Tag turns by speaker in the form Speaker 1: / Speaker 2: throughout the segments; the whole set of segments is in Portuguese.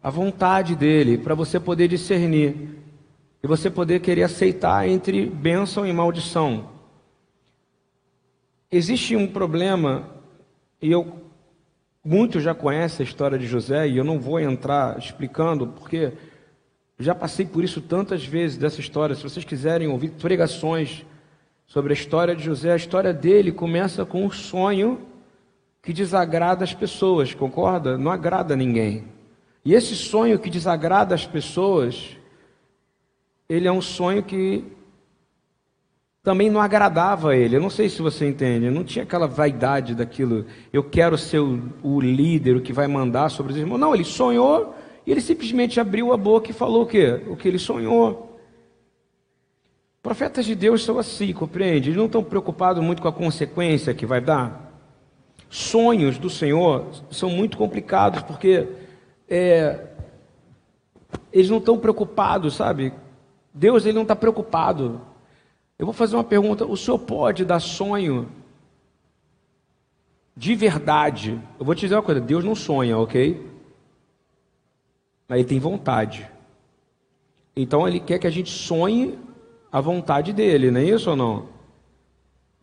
Speaker 1: a vontade dele, para você poder discernir e você poder querer aceitar entre bênção e maldição. Existe um problema, e eu muitos já conhecem a história de José, e eu não vou entrar explicando, porque já passei por isso tantas vezes dessa história. Se vocês quiserem ouvir pregações sobre a história de José, a história dele começa com um sonho que desagrada as pessoas, concorda? Não agrada ninguém. E esse sonho que desagrada as pessoas, ele é um sonho que também não agradava a ele. Eu não sei se você entende, não tinha aquela vaidade daquilo, eu quero ser o, o líder, o que vai mandar sobre os irmãos. Não, ele sonhou e ele simplesmente abriu a boca e falou o quê? O que ele sonhou. Profetas de Deus são assim, compreende? Eles não estão preocupados muito com a consequência que vai dar. Sonhos do Senhor são muito complicados, porque é, eles não estão preocupados, sabe? Deus ele não está preocupado. Eu vou fazer uma pergunta: o senhor pode dar sonho de verdade? Eu vou te dizer uma coisa: Deus não sonha, ok? Mas ele tem vontade. Então ele quer que a gente sonhe a vontade dele, não é isso ou não?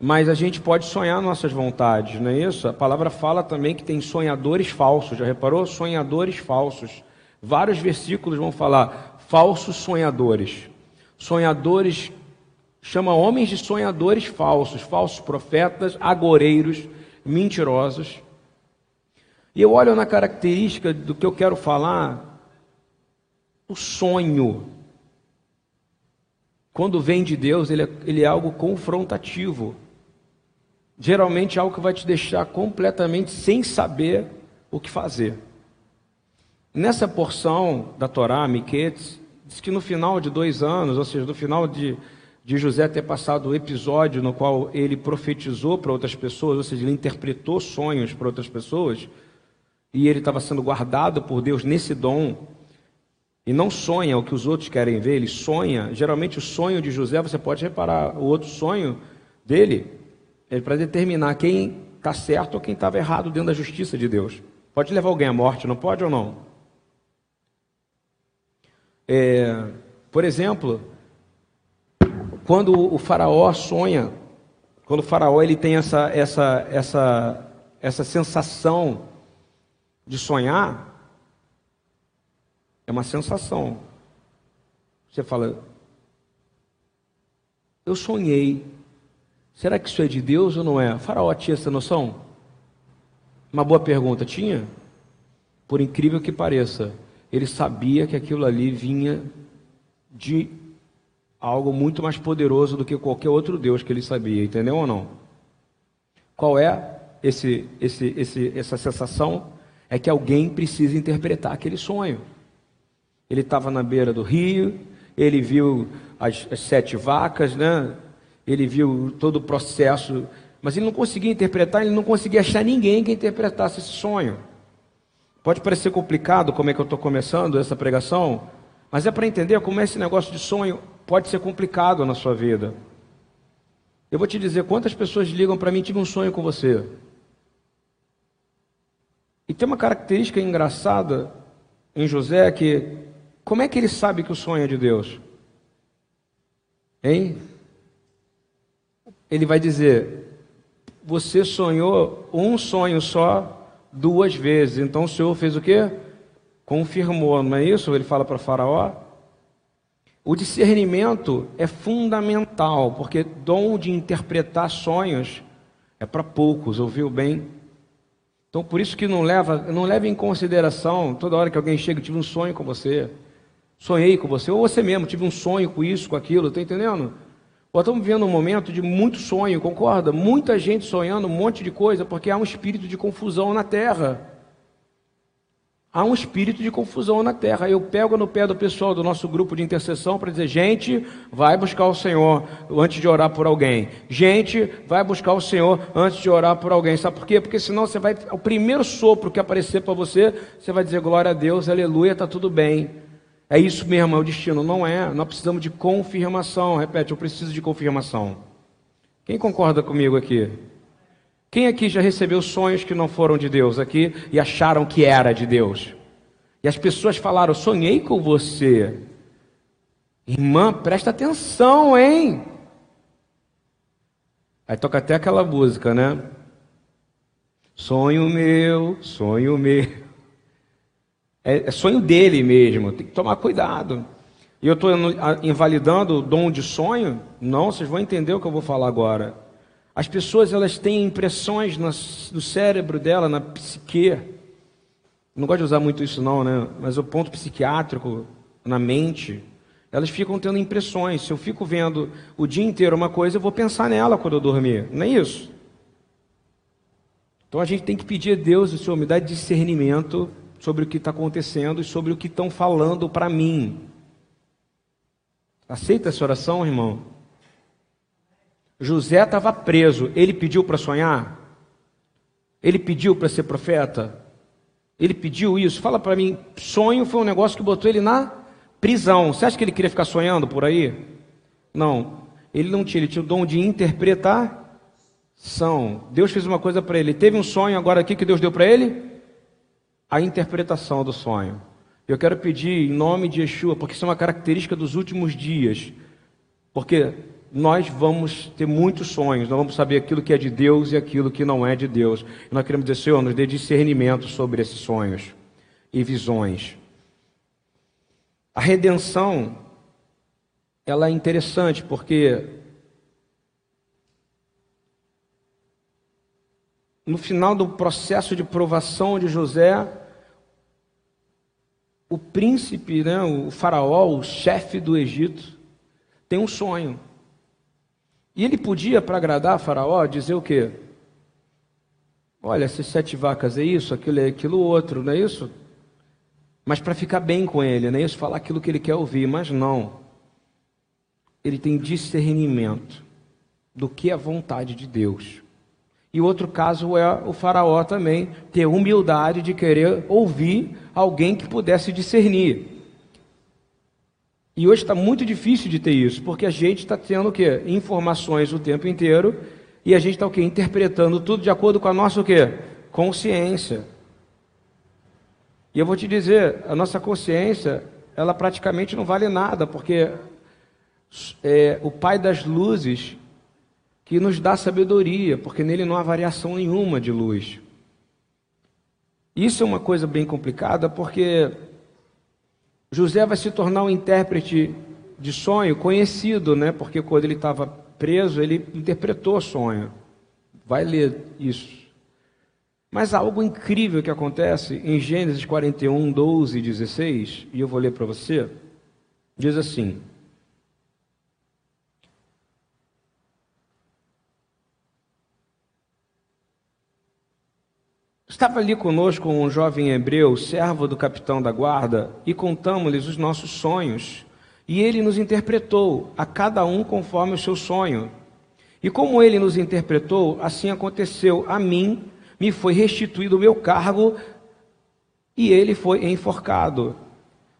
Speaker 1: Mas a gente pode sonhar nossas vontades, não é isso? A palavra fala também que tem sonhadores falsos, já reparou? Sonhadores falsos. Vários versículos vão falar falsos sonhadores. Sonhadores chama homens de sonhadores falsos, falsos profetas, agoreiros, mentirosos. E eu olho na característica do que eu quero falar, o sonho. Quando vem de Deus, ele é, ele é algo confrontativo. Geralmente é algo que vai te deixar completamente sem saber o que fazer. Nessa porção da Torá, Miquetes, diz que no final de dois anos, ou seja, no final de de José ter passado o episódio no qual ele profetizou para outras pessoas, ou seja, ele interpretou sonhos para outras pessoas, e ele estava sendo guardado por Deus nesse dom, e não sonha o que os outros querem ver, ele sonha. Geralmente o sonho de José, você pode reparar, o outro sonho dele é para determinar quem está certo ou quem estava errado dentro da justiça de Deus. Pode levar alguém à morte, não pode ou não? É, por exemplo, quando o faraó sonha, quando o faraó ele tem essa, essa, essa, essa sensação de sonhar, é uma sensação. Você fala, eu sonhei. Será que isso é de Deus ou não é? Faraó tinha essa noção? Uma boa pergunta, tinha? Por incrível que pareça, ele sabia que aquilo ali vinha de algo muito mais poderoso do que qualquer outro Deus que ele sabia, entendeu ou não? Qual é esse, esse, esse, essa sensação? É que alguém precisa interpretar aquele sonho. Ele estava na beira do rio, ele viu as, as sete vacas, né? Ele viu todo o processo, mas ele não conseguia interpretar, ele não conseguia achar ninguém que interpretasse esse sonho. Pode parecer complicado como é que eu estou começando essa pregação, mas é para entender como esse negócio de sonho pode ser complicado na sua vida. Eu vou te dizer quantas pessoas ligam para mim, tive um sonho com você. E tem uma característica engraçada em José que como é que ele sabe que o sonho é de Deus? Hein? Ele vai dizer: Você sonhou um sonho só duas vezes. Então o Senhor fez o quê? Confirmou, não é isso? Ele fala para Faraó. O discernimento é fundamental, porque dom de interpretar sonhos é para poucos, ouviu bem? Então por isso que não leva, não leva em consideração toda hora que alguém chega, tive um sonho com você, sonhei com você, ou você mesmo, tive um sonho com isso, com aquilo, está entendendo? Nós estamos vivendo um momento de muito sonho, concorda? Muita gente sonhando um monte de coisa, porque há um espírito de confusão na terra. Há um espírito de confusão na terra. Eu pego no pé do pessoal do nosso grupo de intercessão para dizer: gente, vai buscar o Senhor antes de orar por alguém. Gente, vai buscar o Senhor antes de orar por alguém. Sabe por quê? Porque senão você vai. O primeiro sopro que aparecer para você, você vai dizer: glória a Deus, aleluia, está tudo bem. É isso mesmo, é o destino. Não é. Nós precisamos de confirmação. Repete, eu preciso de confirmação. Quem concorda comigo aqui? Quem aqui já recebeu sonhos que não foram de Deus aqui e acharam que era de Deus? E as pessoas falaram: sonhei com você. Irmã, presta atenção, hein? Aí toca até aquela música, né? Sonho meu, sonho meu. É, é sonho dele mesmo, tem que tomar cuidado. E eu estou invalidando o dom de sonho? Não, vocês vão entender o que eu vou falar agora. As pessoas elas têm impressões no cérebro dela, na psique. Não gosto de usar muito isso não, né? Mas o ponto psiquiátrico na mente, elas ficam tendo impressões. Se eu fico vendo o dia inteiro uma coisa, eu vou pensar nela quando eu dormir. Não é isso? Então a gente tem que pedir a Deus, o Senhor, me dá discernimento sobre o que está acontecendo e sobre o que estão falando para mim. Aceita essa oração, irmão? José estava preso, ele pediu para sonhar? Ele pediu para ser profeta? Ele pediu isso? Fala para mim, sonho foi um negócio que botou ele na prisão. Você acha que ele queria ficar sonhando por aí? Não. Ele não tinha, ele tinha o dom de interpretação. Deus fez uma coisa para ele. Teve um sonho, agora o que Deus deu para ele? A interpretação do sonho. Eu quero pedir em nome de Yeshua, porque isso é uma característica dos últimos dias. Porque nós vamos ter muitos sonhos, nós vamos saber aquilo que é de Deus e aquilo que não é de Deus. E nós queremos dizer, Senhor, nos dê discernimento sobre esses sonhos e visões. A redenção, ela é interessante porque no final do processo de provação de José, o príncipe, né, o faraó, o chefe do Egito, tem um sonho. E ele podia, para agradar a Faraó, dizer o quê? Olha, essas sete vacas é isso, aquilo é aquilo outro, não é isso? Mas para ficar bem com ele, não é isso? Falar aquilo que ele quer ouvir, mas não. Ele tem discernimento do que é a vontade de Deus. E outro caso é o faraó também ter humildade de querer ouvir alguém que pudesse discernir. E hoje está muito difícil de ter isso, porque a gente está tendo o quê? Informações o tempo inteiro e a gente está o quê? Interpretando tudo de acordo com a nossa o quê? Consciência. E eu vou te dizer, a nossa consciência, ela praticamente não vale nada, porque é o Pai das luzes que nos dá sabedoria, porque nele não há variação nenhuma de luz. Isso é uma coisa bem complicada, porque José vai se tornar um intérprete de sonho conhecido, né? Porque quando ele estava preso, ele interpretou sonho. Vai ler isso. Mas algo incrível que acontece em Gênesis 41, 12 e 16, e eu vou ler para você, diz assim: Estava ali conosco um jovem hebreu, servo do capitão da guarda, e contamos-lhes os nossos sonhos. E ele nos interpretou, a cada um conforme o seu sonho. E como ele nos interpretou, assim aconteceu. A mim me foi restituído o meu cargo e ele foi enforcado.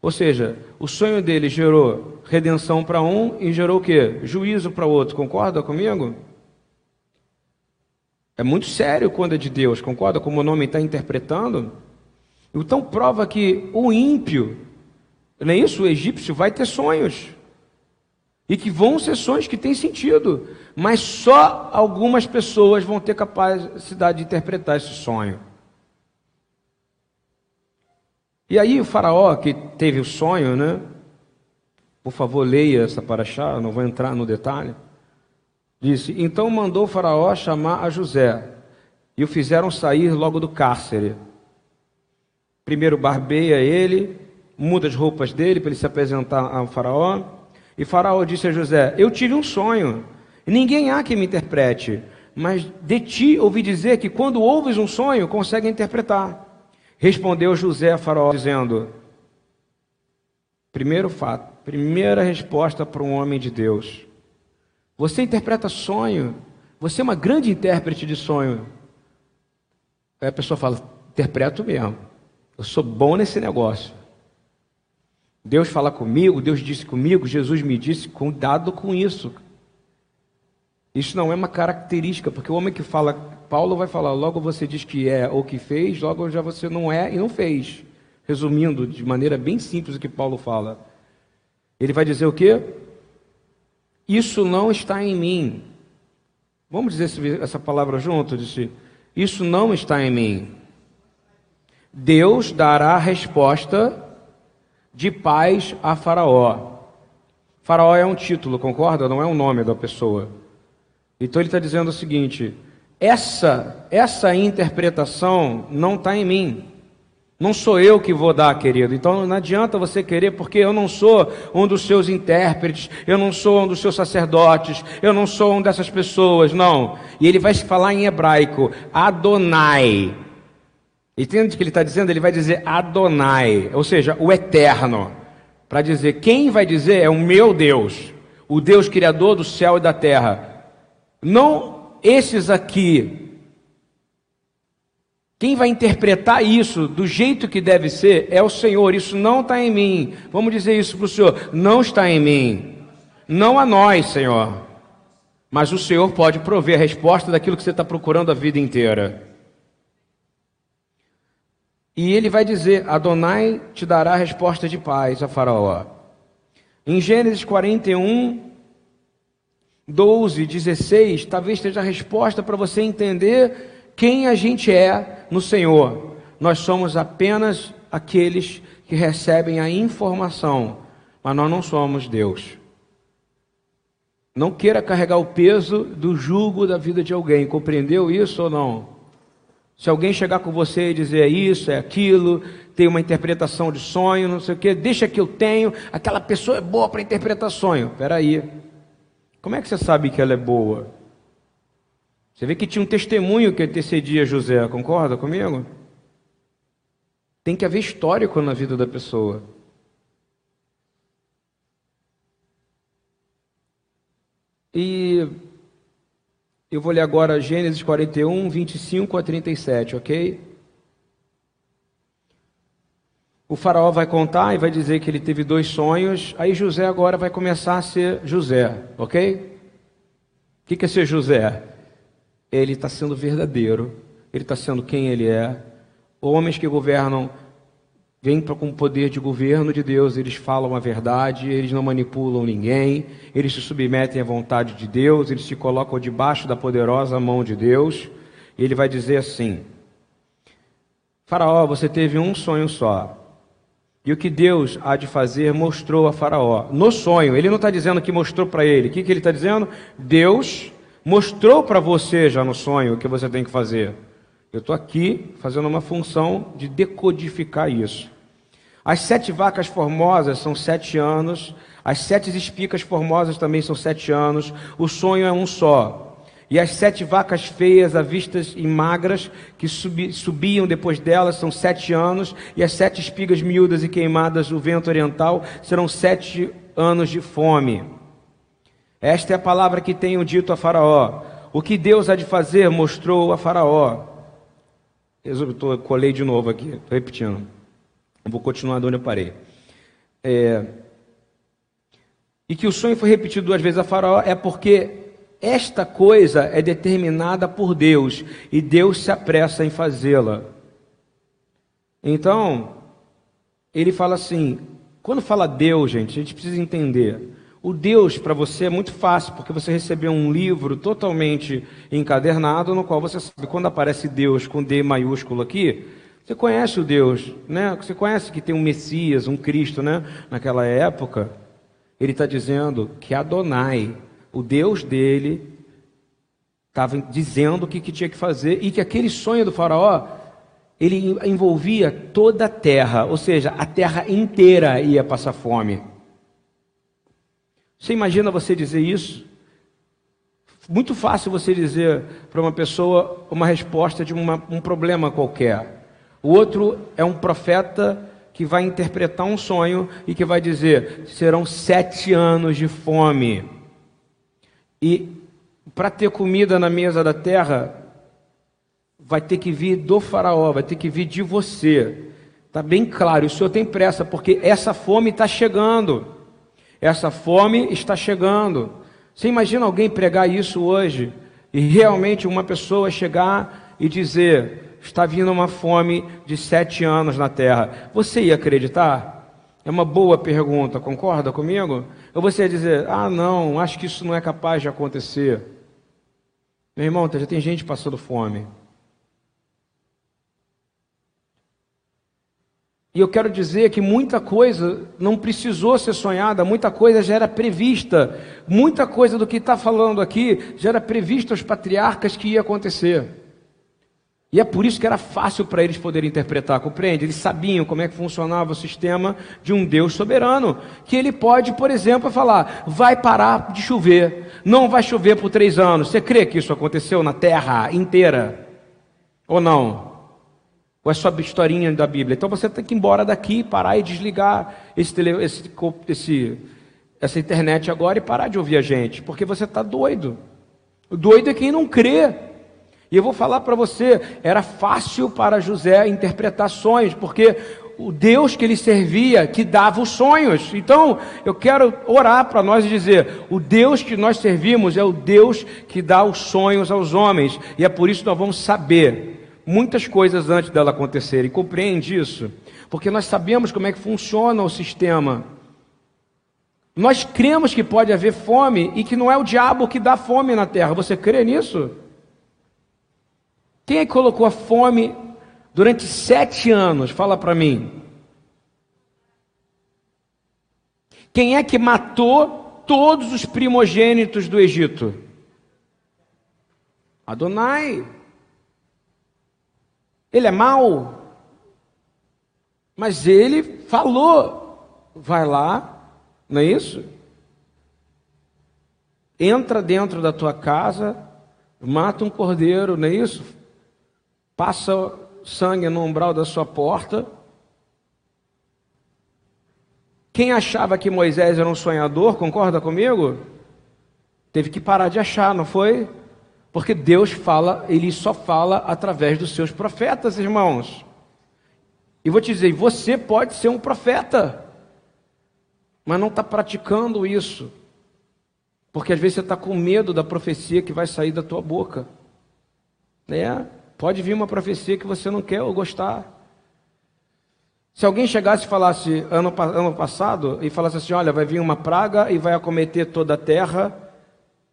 Speaker 1: Ou seja, o sonho dele gerou redenção para um e gerou o quê? Juízo para o outro. Concorda comigo? É muito sério quando é de Deus, concorda? Como o nome está interpretando. Então prova que o ímpio, não é isso? O egípcio vai ter sonhos. E que vão ser sonhos que têm sentido. Mas só algumas pessoas vão ter capacidade de interpretar esse sonho. E aí o faraó que teve o sonho, né? Por favor, leia essa paraxá, não vou entrar no detalhe. Disse: Então mandou Faraó chamar a José, e o fizeram sair logo do cárcere. Primeiro barbeia ele, muda as roupas dele para ele se apresentar ao Faraó. E Faraó disse a José: Eu tive um sonho, ninguém há que me interprete, mas de ti ouvi dizer que quando ouves um sonho, consegue interpretar. Respondeu José a Faraó, dizendo: Primeiro fato, primeira resposta para um homem de Deus. Você interpreta sonho. Você é uma grande intérprete de sonho. Aí a pessoa fala: interpreto mesmo. Eu sou bom nesse negócio. Deus fala comigo, Deus disse comigo, Jesus me disse, cuidado com isso. Isso não é uma característica, porque o homem que fala, Paulo vai falar, logo você diz que é ou que fez, logo já você não é e não fez. resumindo de maneira bem simples o que Paulo fala. Ele vai dizer o quê? Isso não está em mim. Vamos dizer essa palavra junto? Disse, isso não está em mim. Deus dará resposta de paz a Faraó. Faraó é um título, concorda? Não é o nome da pessoa. Então ele está dizendo o seguinte: essa, essa interpretação não está em mim. Não sou eu que vou dar, querido. Então não adianta você querer, porque eu não sou um dos seus intérpretes, eu não sou um dos seus sacerdotes, eu não sou um dessas pessoas, não. E ele vai falar em hebraico, Adonai. Entende o que ele está dizendo? Ele vai dizer Adonai, ou seja, o eterno. Para dizer, quem vai dizer é o meu Deus, o Deus criador do céu e da terra. Não esses aqui quem vai interpretar isso do jeito que deve ser é o Senhor. Isso não está em mim. Vamos dizer isso para o Senhor. Não está em mim. Não a nós, Senhor. Mas o Senhor pode prover a resposta daquilo que você está procurando a vida inteira. E ele vai dizer: Adonai te dará a resposta de paz a Faraó. Em Gênesis 41, 12, 16, talvez esteja a resposta para você entender quem a gente é no Senhor. Nós somos apenas aqueles que recebem a informação, mas nós não somos Deus. Não queira carregar o peso do jugo da vida de alguém, compreendeu isso ou não? Se alguém chegar com você e dizer é isso, é aquilo, tem uma interpretação de sonho, não sei o que, deixa que eu tenho, aquela pessoa é boa para interpretar sonho. Espera aí. Como é que você sabe que ela é boa? Você vê que tinha um testemunho que antecedia José, concorda comigo? Tem que haver histórico na vida da pessoa. E eu vou ler agora Gênesis 41, 25 a 37, ok? O faraó vai contar e vai dizer que ele teve dois sonhos. Aí José agora vai começar a ser José, ok? O que é ser José? Ele está sendo verdadeiro, ele está sendo quem ele é. Homens que governam vêm com o poder de governo de Deus, eles falam a verdade, eles não manipulam ninguém, eles se submetem à vontade de Deus, eles se colocam debaixo da poderosa mão de Deus. E ele vai dizer assim: Faraó, você teve um sonho só. E o que Deus há de fazer mostrou a Faraó. No sonho, ele não está dizendo que mostrou para ele. O que, que ele está dizendo? Deus mostrou para você já no sonho o que você tem que fazer. Eu estou aqui fazendo uma função de decodificar isso. As sete vacas formosas são sete anos, as sete espicas formosas também são sete anos, o sonho é um só. E as sete vacas feias, avistas e magras, que subi, subiam depois delas, são sete anos, e as sete espigas miúdas e queimadas do vento oriental serão sete anos de fome. Esta é a palavra que tenho dito a Faraó. O que Deus há de fazer mostrou a Faraó. Estou, colei de novo aqui, estou repetindo. Vou continuar de onde eu parei. É, e que o sonho foi repetido duas vezes a Faraó é porque esta coisa é determinada por Deus e Deus se apressa em fazê-la. Então, ele fala assim: quando fala Deus, gente, a gente precisa entender. O Deus para você é muito fácil, porque você recebeu um livro totalmente encadernado, no qual você sabe quando aparece Deus com D maiúsculo aqui, você conhece o Deus, né? Você conhece que tem um Messias, um Cristo, né? Naquela época, ele está dizendo que Adonai, o Deus dele, estava dizendo o que, que tinha que fazer e que aquele sonho do faraó ele envolvia toda a terra, ou seja, a terra inteira ia passar fome. Você imagina você dizer isso? Muito fácil você dizer para uma pessoa uma resposta de uma, um problema qualquer. O outro é um profeta que vai interpretar um sonho e que vai dizer: serão sete anos de fome. E para ter comida na mesa da terra, vai ter que vir do Faraó, vai ter que vir de você. Está bem claro, o senhor tem pressa, porque essa fome está chegando. Essa fome está chegando. Você imagina alguém pregar isso hoje e realmente uma pessoa chegar e dizer: está vindo uma fome de sete anos na terra, você ia acreditar? É uma boa pergunta, concorda comigo? Ou você ia dizer, ah, não, acho que isso não é capaz de acontecer. Meu irmão, já tem gente passando fome. E eu quero dizer que muita coisa não precisou ser sonhada, muita coisa já era prevista, muita coisa do que está falando aqui já era prevista aos patriarcas que ia acontecer. E é por isso que era fácil para eles poderem interpretar, compreende? Eles sabiam como é que funcionava o sistema de um Deus soberano, que ele pode, por exemplo, falar: vai parar de chover, não vai chover por três anos. Você crê que isso aconteceu na terra inteira? Ou não? Ou é só historinha da Bíblia? Então você tem que ir embora daqui, parar e desligar esse, tele, esse, esse, essa internet agora e parar de ouvir a gente, porque você está doido. O doido é quem não crê. E eu vou falar para você, era fácil para José interpretar sonhos, porque o Deus que ele servia, que dava os sonhos. Então, eu quero orar para nós e dizer: o Deus que nós servimos é o Deus que dá os sonhos aos homens, e é por isso que nós vamos saber muitas coisas antes dela acontecer. E compreende isso? Porque nós sabemos como é que funciona o sistema. Nós cremos que pode haver fome e que não é o diabo que dá fome na terra. Você crê nisso? Quem é que colocou a fome durante sete anos? Fala para mim. Quem é que matou todos os primogênitos do Egito? Adonai. Ele é mau, mas ele falou: vai lá, não é isso? Entra dentro da tua casa, mata um cordeiro, não é isso? Passa sangue no umbral da sua porta. Quem achava que Moisés era um sonhador, concorda comigo? Teve que parar de achar, não foi? Porque Deus fala, Ele só fala através dos seus profetas, irmãos. E vou te dizer, você pode ser um profeta, mas não está praticando isso. Porque às vezes você está com medo da profecia que vai sair da tua boca. Né? Pode vir uma profecia que você não quer ou gostar. Se alguém chegasse e falasse ano, ano passado e falasse assim: olha, vai vir uma praga e vai acometer toda a terra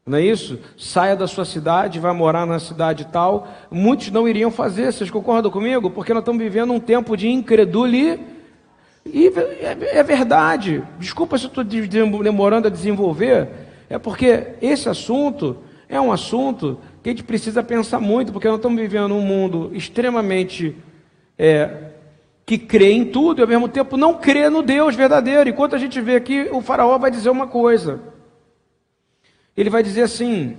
Speaker 1: não é isso? Saia da sua cidade, vai morar na cidade tal. Muitos não iriam fazer, vocês concordam comigo? Porque nós estamos vivendo um tempo de incredulidade. E é, é verdade. Desculpa se eu estou demorando a desenvolver. É porque esse assunto é um assunto que a gente precisa pensar muito, porque nós estamos vivendo um mundo extremamente é, que crê em tudo e ao mesmo tempo não crê no Deus verdadeiro. Enquanto a gente vê aqui, o faraó vai dizer uma coisa. Ele vai dizer assim: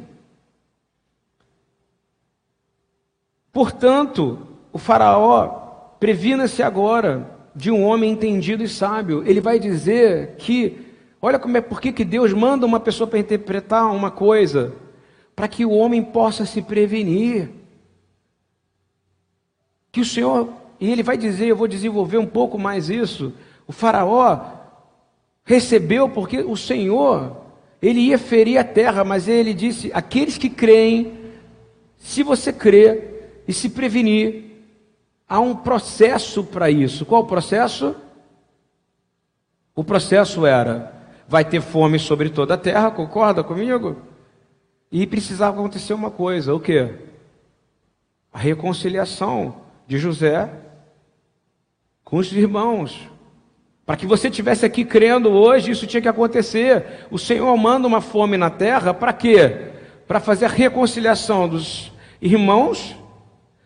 Speaker 1: Portanto, o Faraó, previna-se agora de um homem entendido e sábio. Ele vai dizer que, olha como é, por que Deus manda uma pessoa para interpretar uma coisa, para que o homem possa se prevenir. Que o Senhor, e ele vai dizer, eu vou desenvolver um pouco mais isso. O Faraó recebeu porque o Senhor ele ia ferir a terra, mas ele disse: aqueles que creem, se você crer e se prevenir, há um processo para isso. Qual o processo? O processo era: vai ter fome sobre toda a terra, concorda comigo? E precisava acontecer uma coisa: o que? A reconciliação de José com os irmãos. Para que você tivesse aqui crendo hoje, isso tinha que acontecer. O Senhor manda uma fome na terra para quê? Para fazer a reconciliação dos irmãos,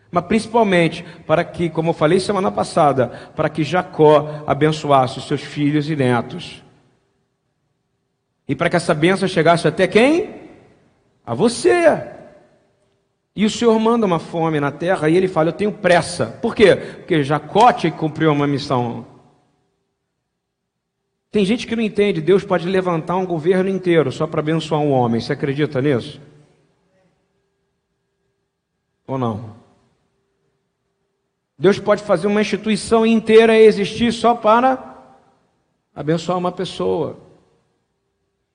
Speaker 1: mas principalmente para que, como eu falei semana passada, para que Jacó abençoasse os seus filhos e netos. E para que essa bênção chegasse até quem? A você. E o Senhor manda uma fome na terra e ele fala: Eu tenho pressa. Por quê? Porque Jacó tinha que cumprir uma missão. Tem gente que não entende, Deus pode levantar um governo inteiro só para abençoar um homem. Você acredita nisso? Ou não? Deus pode fazer uma instituição inteira existir só para abençoar uma pessoa.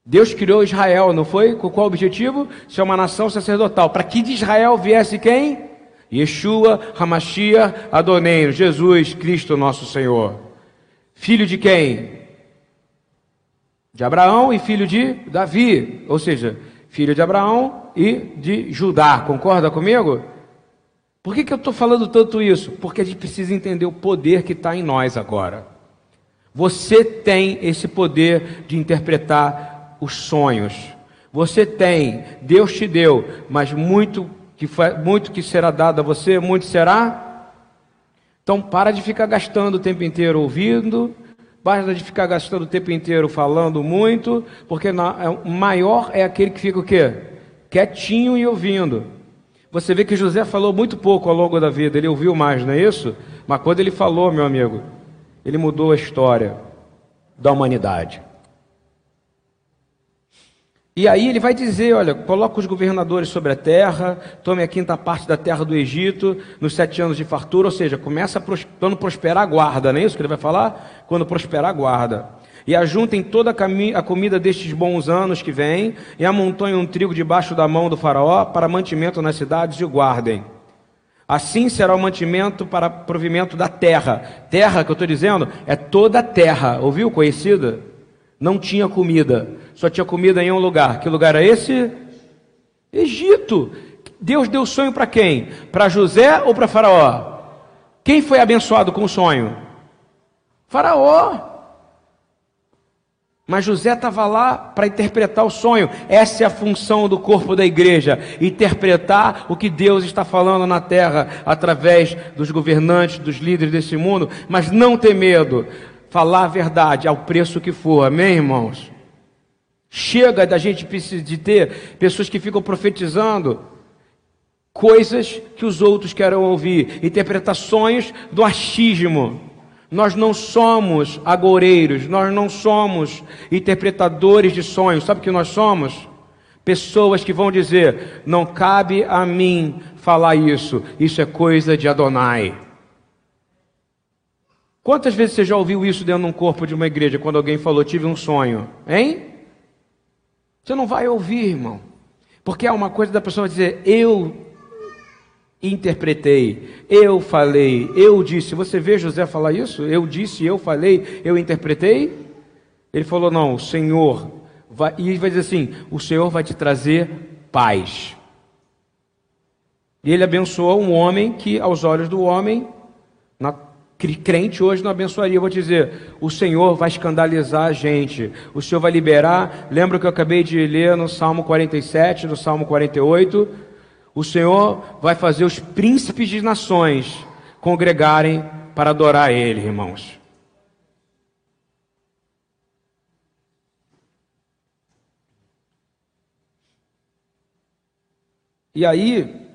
Speaker 1: Deus criou Israel, não foi? Com qual objetivo? Ser uma nação sacerdotal. Para que de Israel viesse quem? Yeshua Hamashia Adoneiro, Jesus Cristo nosso Senhor. Filho de quem? De Abraão e filho de Davi, ou seja, filho de Abraão e de Judá. Concorda comigo? Por que, que eu estou falando tanto isso? Porque a gente precisa entender o poder que está em nós agora. Você tem esse poder de interpretar os sonhos. Você tem, Deus te deu, mas muito que, foi, muito que será dado a você, muito será. Então para de ficar gastando o tempo inteiro ouvindo, para de ficar gastando o tempo inteiro falando muito, porque é, maior é aquele que fica o quê? Quietinho e ouvindo. Você vê que José falou muito pouco ao longo da vida, ele ouviu mais, não é isso? Mas quando ele falou, meu amigo, ele mudou a história da humanidade. E aí ele vai dizer: olha, coloca os governadores sobre a terra, tome a quinta parte da terra do Egito, nos sete anos de fartura, ou seja, começa quando prosperar guarda, não é isso que ele vai falar? Quando prosperar guarda. E ajuntem toda a comida destes bons anos que vêm, e amontoem um trigo debaixo da mão do faraó, para mantimento nas cidades, e o guardem. Assim será o mantimento para provimento da terra. Terra que eu estou dizendo é toda a terra, ouviu? Conhecida? Não tinha comida só tinha comida em um lugar. Que lugar é esse? Egito. Deus deu sonho para quem? Para José ou para Faraó? Quem foi abençoado com o sonho? Faraó. Mas José estava lá para interpretar o sonho. Essa é a função do corpo da igreja: interpretar o que Deus está falando na terra através dos governantes, dos líderes desse mundo. Mas não ter medo, falar a verdade ao preço que for. Amém, irmãos? Chega da gente de ter pessoas que ficam profetizando coisas que os outros querem ouvir, interpretações do achismo. Nós não somos agoureiros, nós não somos interpretadores de sonhos. Sabe o que nós somos? Pessoas que vão dizer: não cabe a mim falar isso, isso é coisa de Adonai. Quantas vezes você já ouviu isso dentro de um corpo de uma igreja, quando alguém falou, tive um sonho? Hein? Você não vai ouvir, irmão. Porque é uma coisa da pessoa dizer, eu interpretei, eu falei, eu disse. Você vê José falar isso? Eu disse, eu falei, eu interpretei? Ele falou, não, o Senhor vai, e ele vai dizer assim: o Senhor vai te trazer paz. E ele abençoou um homem que, aos olhos do homem, crente hoje não abençoaria. Eu vou te dizer: o Senhor vai escandalizar a gente, o Senhor vai liberar. Lembra que eu acabei de ler no Salmo 47, no Salmo 48? O Senhor vai fazer os príncipes de nações congregarem para adorar Ele, irmãos. E aí,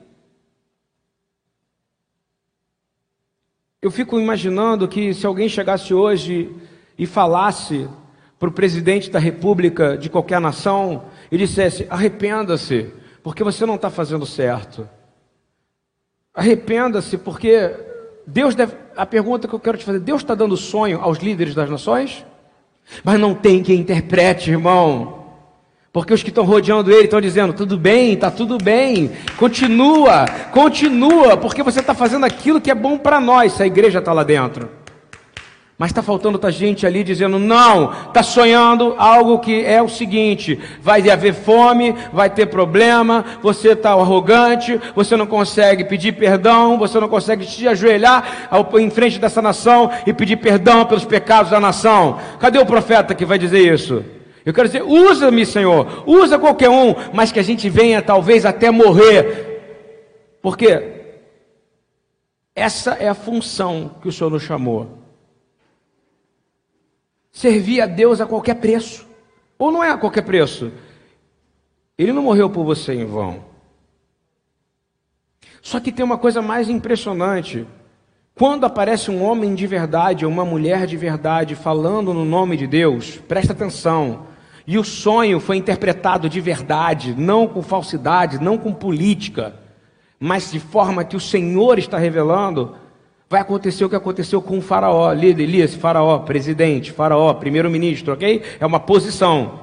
Speaker 1: Eu fico imaginando que se alguém chegasse hoje e falasse para o presidente da república de qualquer nação e dissesse: arrependa-se, porque você não está fazendo certo. Arrependa-se, porque Deus deve. A pergunta que eu quero te fazer: Deus está dando sonho aos líderes das nações? Mas não tem quem interprete, irmão. Porque os que estão rodeando ele estão dizendo: tudo bem, está tudo bem, continua, continua, porque você está fazendo aquilo que é bom para nós, se a igreja está lá dentro. Mas está faltando outra gente ali dizendo: não, está sonhando algo que é o seguinte: vai haver fome, vai ter problema, você está arrogante, você não consegue pedir perdão, você não consegue se ajoelhar em frente dessa nação e pedir perdão pelos pecados da nação. Cadê o profeta que vai dizer isso? Eu quero dizer, usa-me, Senhor, usa qualquer um, mas que a gente venha talvez até morrer. Porque essa é a função que o Senhor nos chamou. Servir a Deus a qualquer preço. Ou não é a qualquer preço? Ele não morreu por você em vão. Só que tem uma coisa mais impressionante. Quando aparece um homem de verdade, ou uma mulher de verdade, falando no nome de Deus, presta atenção. E o sonho foi interpretado de verdade, não com falsidade, não com política, mas de forma que o Senhor está revelando. Vai acontecer o que aconteceu com o faraó, líder Elias, faraó, presidente, faraó, primeiro-ministro, ok? É uma posição.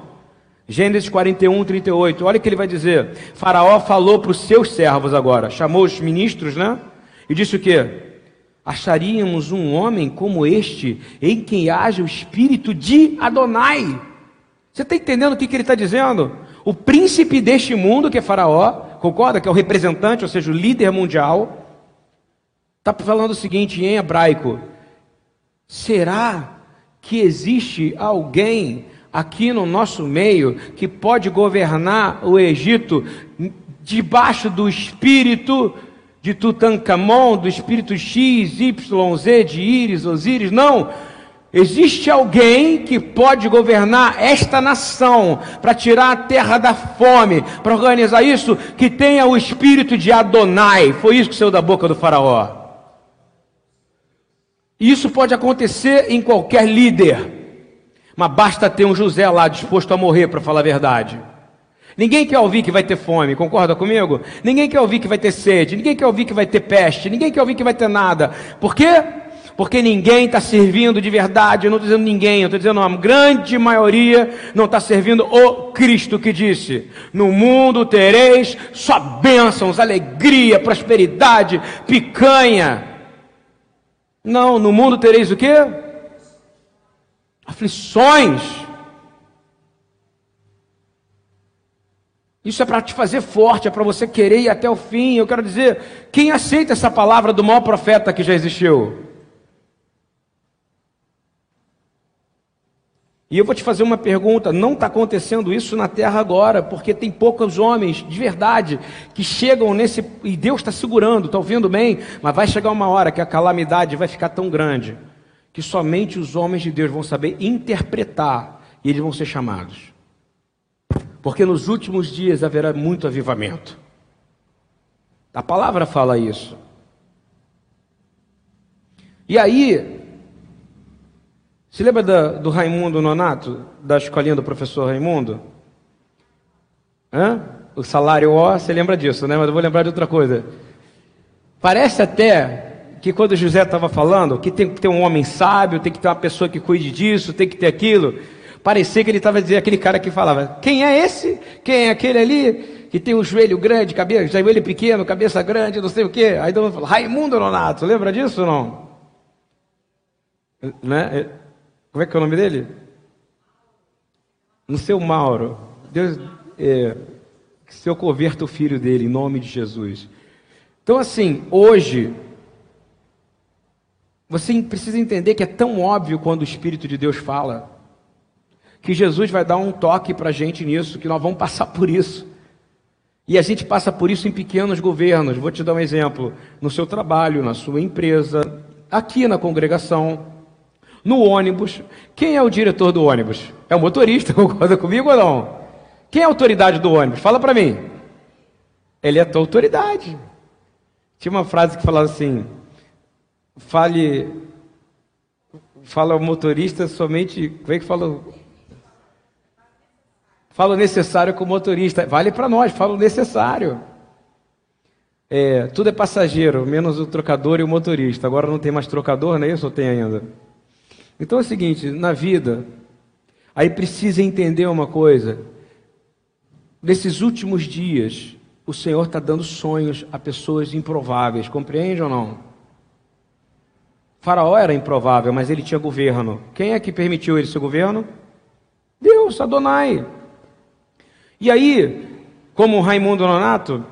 Speaker 1: Gênesis 41, 38. Olha o que ele vai dizer. Faraó falou para os seus servos agora, chamou os ministros, né? E disse o que? Acharíamos um homem como este, em quem haja o espírito de Adonai. Você está entendendo o que, que ele está dizendo? O príncipe deste mundo, que é Faraó, concorda? Que é o representante, ou seja, o líder mundial, está falando o seguinte em hebraico: será que existe alguém aqui no nosso meio que pode governar o Egito debaixo do espírito de Tutankhamon, do espírito X, Y, Z, de Íris, Osíris? Não. Existe alguém que pode governar esta nação para tirar a terra da fome, para organizar isso, que tenha o espírito de Adonai. Foi isso que saiu da boca do Faraó. Isso pode acontecer em qualquer líder. Mas basta ter um José lá disposto a morrer para falar a verdade. Ninguém quer ouvir que vai ter fome, concorda comigo? Ninguém quer ouvir que vai ter sede, ninguém quer ouvir que vai ter peste, ninguém quer ouvir que vai ter nada. Por quê? Porque ninguém está servindo de verdade, eu não estou dizendo ninguém, eu estou dizendo uma grande maioria não está servindo o Cristo que disse: No mundo tereis só bênçãos, alegria, prosperidade, picanha. Não, no mundo tereis o quê? aflições. Isso é para te fazer forte, é para você querer ir até o fim. Eu quero dizer, quem aceita essa palavra do maior profeta que já existiu? E eu vou te fazer uma pergunta: não está acontecendo isso na terra agora, porque tem poucos homens de verdade que chegam nesse. E Deus está segurando, está ouvindo bem, mas vai chegar uma hora que a calamidade vai ficar tão grande que somente os homens de Deus vão saber interpretar e eles vão ser chamados. Porque nos últimos dias haverá muito avivamento. A palavra fala isso. E aí, se lembra da, do Raimundo Nonato, da escolinha do professor Raimundo? Hã? O salário ó, você lembra disso, né? Mas eu vou lembrar de outra coisa. Parece até que quando José estava falando que tem que ter um homem sábio, tem que ter uma pessoa que cuide disso, tem que ter aquilo, parecia que ele estava dizendo aquele cara que falava: Quem é esse? Quem é aquele ali? Que tem um joelho grande, cabeça, joelho pequeno, cabeça grande, não sei o quê. Aí todo mundo fala: Raimundo Nonato, lembra disso ou não? Né? Como é que é o nome dele? No seu Mauro. Deus, é, que converta o filho dele em nome de Jesus. Então, assim, hoje, você precisa entender que é tão óbvio quando o Espírito de Deus fala, que Jesus vai dar um toque para a gente nisso, que nós vamos passar por isso. E a gente passa por isso em pequenos governos. Vou te dar um exemplo: no seu trabalho, na sua empresa, aqui na congregação, no ônibus. Quem é o diretor do ônibus? É o motorista, concorda comigo ou não? Quem é a autoridade do ônibus? Fala para mim. Ele é a tua autoridade. Tinha uma frase que falava assim: fale, fala o motorista somente, como é que fala? Fala o necessário com o motorista, vale para nós, fala o necessário. É, tudo é passageiro, menos o trocador e o motorista. Agora não tem mais trocador, não é isso? Ou tem ainda? Então é o seguinte, na vida, aí precisa entender uma coisa. Nesses últimos dias, o Senhor está dando sonhos a pessoas improváveis, compreende ou não? Faraó era improvável, mas ele tinha governo. Quem é que permitiu ele ser governo? Deus, Adonai. E aí, como Raimundo Nonato,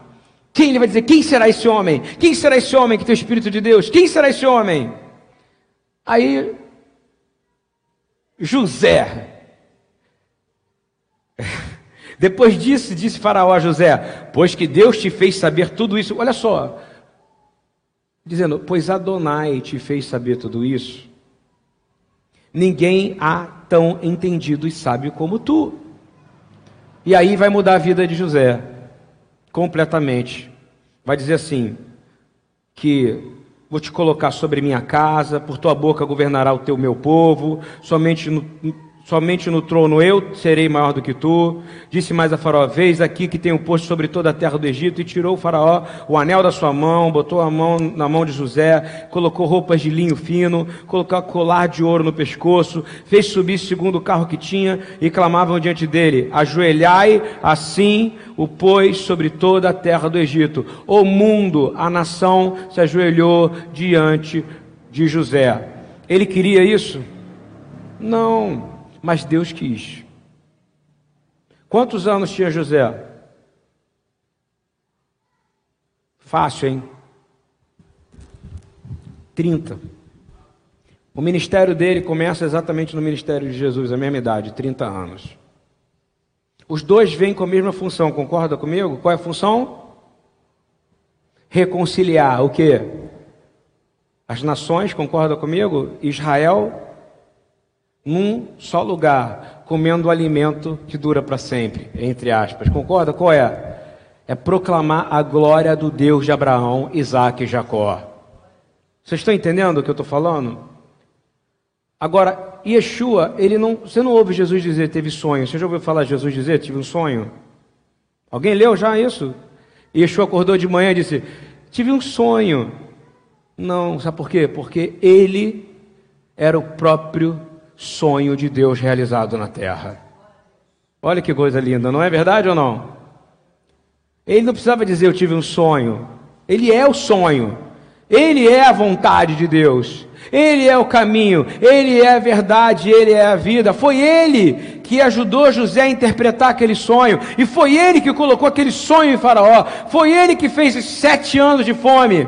Speaker 1: quem ele vai dizer? Quem será esse homem? Quem será esse homem que tem o Espírito de Deus? Quem será esse homem? Aí, José. Depois disso, disse Faraó a José: Pois que Deus te fez saber tudo isso. Olha só, dizendo: Pois Adonai te fez saber tudo isso. Ninguém há tão entendido e sábio como tu. E aí vai mudar a vida de José completamente. Vai dizer assim: que vou te colocar sobre minha casa, por tua boca governará o teu meu povo, somente no, Somente no trono eu serei maior do que tu. Disse mais a Faraó: Vês aqui que tenho posto sobre toda a terra do Egito. E tirou o Faraó o anel da sua mão, botou a mão na mão de José, colocou roupas de linho fino, colocou colar de ouro no pescoço, fez subir segundo o carro que tinha e clamavam diante dele: Ajoelhai, assim o pôs sobre toda a terra do Egito. O mundo, a nação, se ajoelhou diante de José. Ele queria isso? Não mas Deus quis. Quantos anos tinha José? Fácil, hein? 30. O ministério dele começa exatamente no ministério de Jesus, a mesma idade, 30 anos. Os dois vêm com a mesma função, concorda comigo? Qual é a função? Reconciliar o que? As nações, concorda comigo? Israel num só lugar, comendo alimento que dura para sempre, entre aspas. Concorda? Qual é? É proclamar a glória do Deus de Abraão, Isaac e Jacó. Vocês estão entendendo o que eu estou falando? Agora, Yeshua, ele não, você não ouve Jesus dizer teve sonho. Você já ouviu falar Jesus dizer tive um sonho? Alguém leu já isso? Yeshua acordou de manhã e disse: tive um sonho. Não, sabe por quê? Porque ele era o próprio sonho de Deus realizado na terra. Olha que coisa linda, não é verdade ou não? Ele não precisava dizer eu tive um sonho. Ele é o sonho. Ele é a vontade de Deus. Ele é o caminho, ele é a verdade, ele é a vida. Foi ele que ajudou José a interpretar aquele sonho, e foi ele que colocou aquele sonho em Faraó. Foi ele que fez sete anos de fome.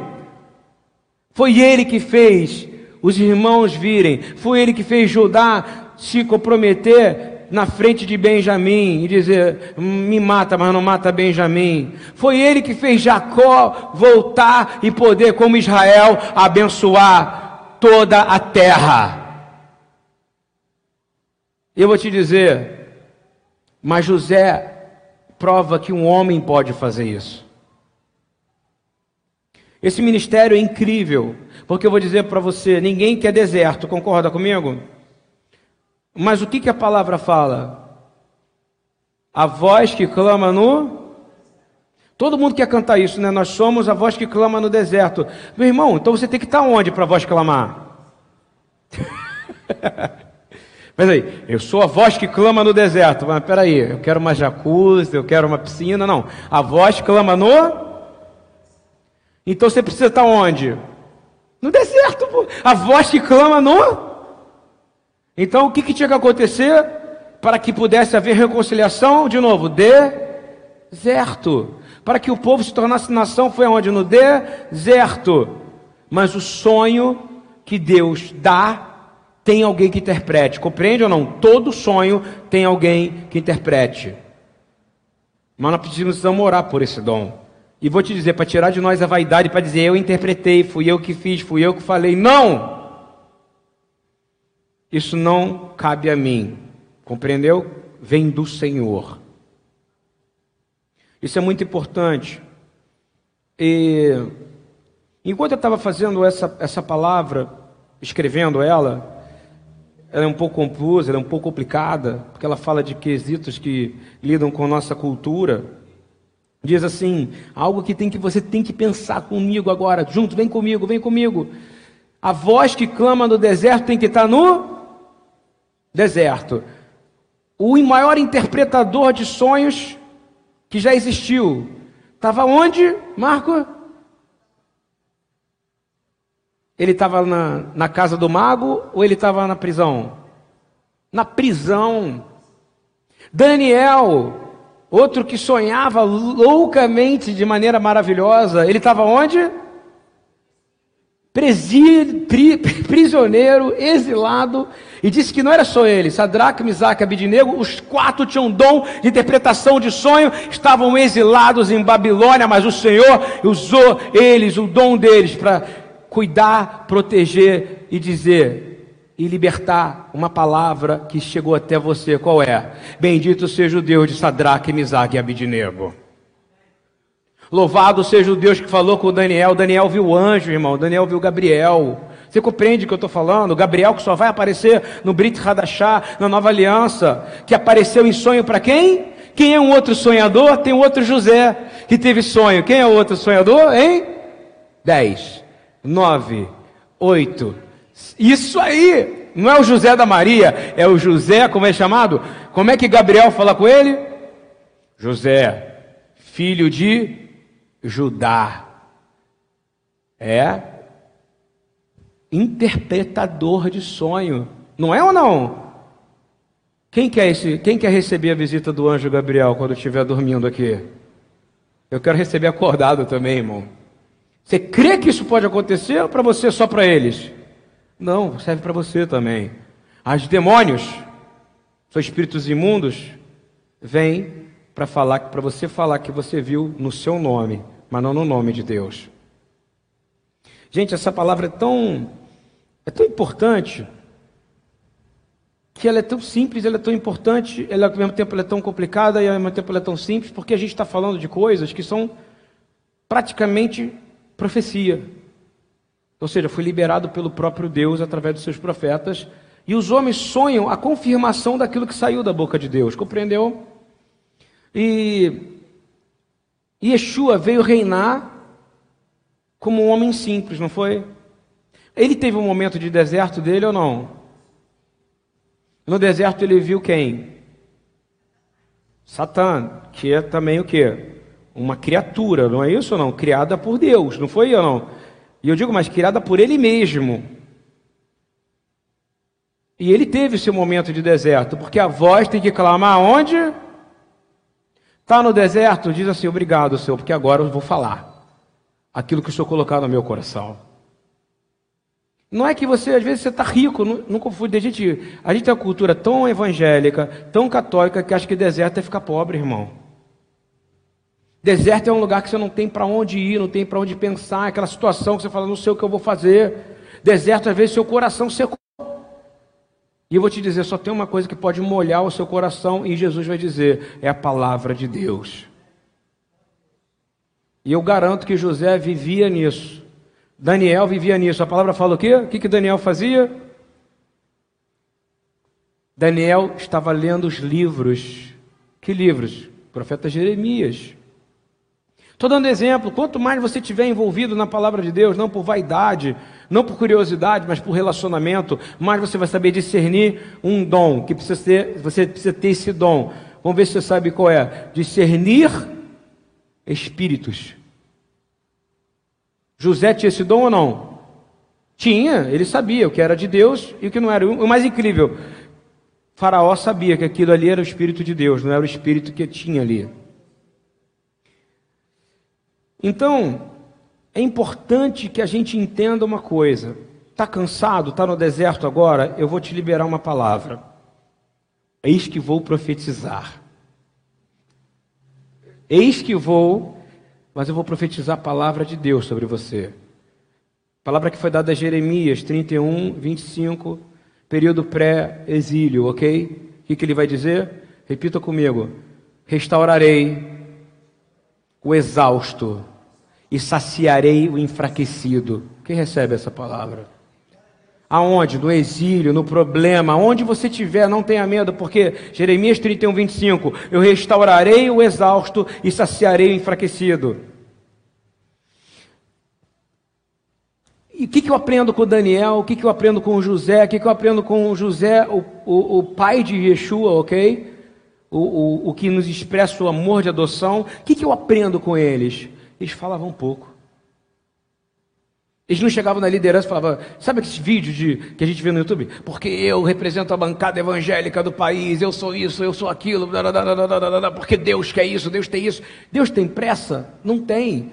Speaker 1: Foi ele que fez os irmãos virem. Foi ele que fez Judá se comprometer na frente de Benjamim e dizer: me mata, mas não mata Benjamim. Foi ele que fez Jacó voltar e poder, como Israel, abençoar toda a terra. Eu vou te dizer, mas José prova que um homem pode fazer isso. Esse ministério é incrível. Porque eu vou dizer para você: ninguém quer deserto, concorda comigo? Mas o que, que a palavra fala? A voz que clama no. Todo mundo quer cantar isso, né? Nós somos a voz que clama no deserto. Meu irmão, então você tem que estar onde para a voz clamar? Mas aí, eu sou a voz que clama no deserto. Mas peraí, eu quero uma jacuzzi, eu quero uma piscina. Não. A voz clama no. Então você precisa estar onde? No deserto, pô. A voz que clama no. Então o que, que tinha que acontecer para que pudesse haver reconciliação? De novo, deserto. Para que o povo se tornasse nação foi onde? No deserto. Mas o sonho que Deus dá tem alguém que interprete. Compreende ou não? Todo sonho tem alguém que interprete. Mas nós precisamos orar por esse dom. E vou te dizer, para tirar de nós a vaidade, para dizer eu interpretei, fui eu que fiz, fui eu que falei. Não! Isso não cabe a mim. Compreendeu? Vem do Senhor. Isso é muito importante. E enquanto eu estava fazendo essa, essa palavra, escrevendo ela, ela é um pouco confusa, ela é um pouco complicada, porque ela fala de quesitos que lidam com nossa cultura. Diz assim, algo que tem que você tem que pensar comigo agora, junto, vem comigo, vem comigo. A voz que clama no deserto tem que estar no deserto. O maior interpretador de sonhos que já existiu estava onde, Marco? Ele estava na, na casa do mago ou ele estava na prisão? Na prisão. Daniel Outro que sonhava loucamente de maneira maravilhosa. Ele estava onde? Pri, prisioneiro, exilado, e disse que não era só ele, Sadraque, Misaque Abidinego, os quatro tinham dom de interpretação de sonho, estavam exilados em Babilônia, mas o Senhor usou eles, o dom deles, para cuidar, proteger e dizer: e libertar uma palavra que chegou até você. Qual é? Bendito seja o Deus de Sadraque, Misaque e Abidinego. Louvado seja o Deus que falou com Daniel. Daniel viu o anjo, irmão. Daniel viu Gabriel. Você compreende o que eu estou falando? Gabriel que só vai aparecer no Brit Hadashah, na nova aliança, que apareceu em sonho para quem? Quem é um outro sonhador? Tem outro José que teve sonho. Quem é outro sonhador? Hein? Dez, nove, oito. Isso aí! Não é o José da Maria, é o José, como é chamado? Como é que Gabriel fala com ele? José, filho de Judá. É interpretador de sonho. Não é ou não? Quem quer, esse, quem quer receber a visita do anjo Gabriel quando estiver dormindo aqui? Eu quero receber acordado também, irmão. Você crê que isso pode acontecer ou para você só para eles? Não, serve para você também. As demônios, são espíritos imundos, vêm para falar para você falar que você viu no seu nome, mas não no nome de Deus. Gente, essa palavra é tão é tão importante que ela é tão simples, ela é tão importante, ela ao mesmo tempo é tão complicada e ao mesmo tempo é tão simples, porque a gente está falando de coisas que são praticamente profecia. Ou seja, foi liberado pelo próprio Deus através dos seus profetas, e os homens sonham a confirmação daquilo que saiu da boca de Deus, compreendeu? E Yeshua veio reinar como um homem simples, não foi? Ele teve um momento de deserto dele ou não? No deserto ele viu quem? Satã, que é também o quê? Uma criatura, não é isso ou não? Criada por Deus, não foi ou não? E eu digo, mas criada por ele mesmo. E ele teve seu momento de deserto, porque a voz tem que clamar onde? Está no deserto, diz assim: Obrigado, Senhor, porque agora eu vou falar aquilo que o Senhor colocou no meu coração. Não é que você, às vezes, você está rico, não, não confunde. A gente, a gente tem uma cultura tão evangélica, tão católica, que acha que deserto é ficar pobre, irmão. Deserto é um lugar que você não tem para onde ir, não tem para onde pensar, aquela situação que você fala, não sei o que eu vou fazer. Deserto, às vezes, seu coração secou. E eu vou te dizer, só tem uma coisa que pode molhar o seu coração, e Jesus vai dizer: é a palavra de Deus. E eu garanto que José vivia nisso. Daniel vivia nisso. A palavra fala o quê? O que, que Daniel fazia? Daniel estava lendo os livros. Que livros? O profeta Jeremias. Estou dando exemplo. Quanto mais você tiver envolvido na palavra de Deus, não por vaidade, não por curiosidade, mas por relacionamento, mais você vai saber discernir um dom que precisa ter, você precisa ter esse dom. Vamos ver se você sabe qual é. Discernir espíritos. José tinha esse dom ou não? Tinha, ele sabia o que era de Deus e o que não era. O mais incrível, Faraó sabia que aquilo ali era o Espírito de Deus, não era o Espírito que tinha ali. Então, é importante que a gente entenda uma coisa. Está cansado? Está no deserto agora? Eu vou te liberar uma palavra. Eis que vou profetizar. Eis que vou mas eu vou profetizar a palavra de Deus sobre você. Palavra que foi dada a Jeremias 31, 25, período pré-exílio, ok? O que, que ele vai dizer? Repita comigo: restaurarei o exausto e saciarei o enfraquecido. Quem recebe essa palavra? Aonde? No exílio, no problema, onde você estiver, não tenha medo, porque Jeremias 31, 25, eu restaurarei o exausto e saciarei o enfraquecido. E o que, que eu aprendo com Daniel? O que, que eu aprendo com José? O que, que eu aprendo com José, o, o, o pai de Yeshua, ok? O, o, o que nos expressa o amor de adoção. O que, que eu aprendo com eles? Eles falavam pouco. Eles não chegavam na liderança e falavam, sabe aqueles vídeos de, que a gente vê no YouTube? Porque eu represento a bancada evangélica do país, eu sou isso, eu sou aquilo, porque Deus quer isso, Deus tem isso. Deus tem pressa? Não tem.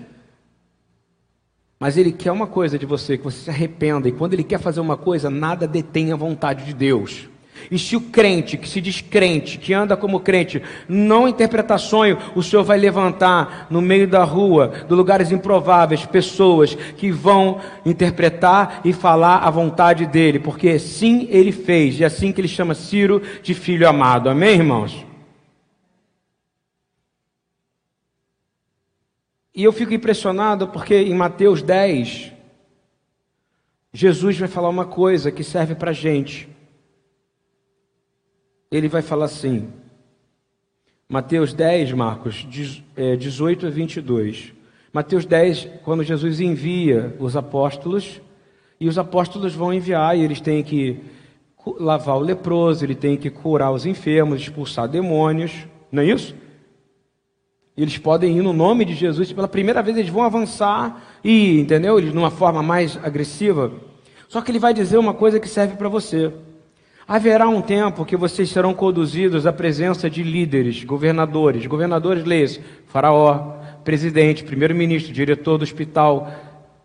Speaker 1: Mas Ele quer uma coisa de você, que você se arrependa. E quando Ele quer fazer uma coisa, nada detém a vontade de Deus. E se o crente, que se diz crente, que anda como crente, não interpretar sonho, o Senhor vai levantar no meio da rua, de lugares improváveis, pessoas que vão interpretar e falar a vontade dele, porque sim ele fez, e é assim que ele chama Ciro de filho amado. Amém, irmãos? E eu fico impressionado porque em Mateus 10, Jesus vai falar uma coisa que serve para gente. Ele vai falar assim, Mateus 10, Marcos, 18 a 22. Mateus 10, quando Jesus envia os apóstolos, e os apóstolos vão enviar, e eles têm que lavar o leproso, ele tem que curar os enfermos, expulsar demônios, não é isso? Eles podem ir no nome de Jesus, pela primeira vez eles vão avançar e, entendeu? Eles numa forma mais agressiva. Só que ele vai dizer uma coisa que serve para você. Haverá um tempo que vocês serão conduzidos à presença de líderes, governadores. Governadores, leia Faraó, presidente, primeiro-ministro, diretor do hospital,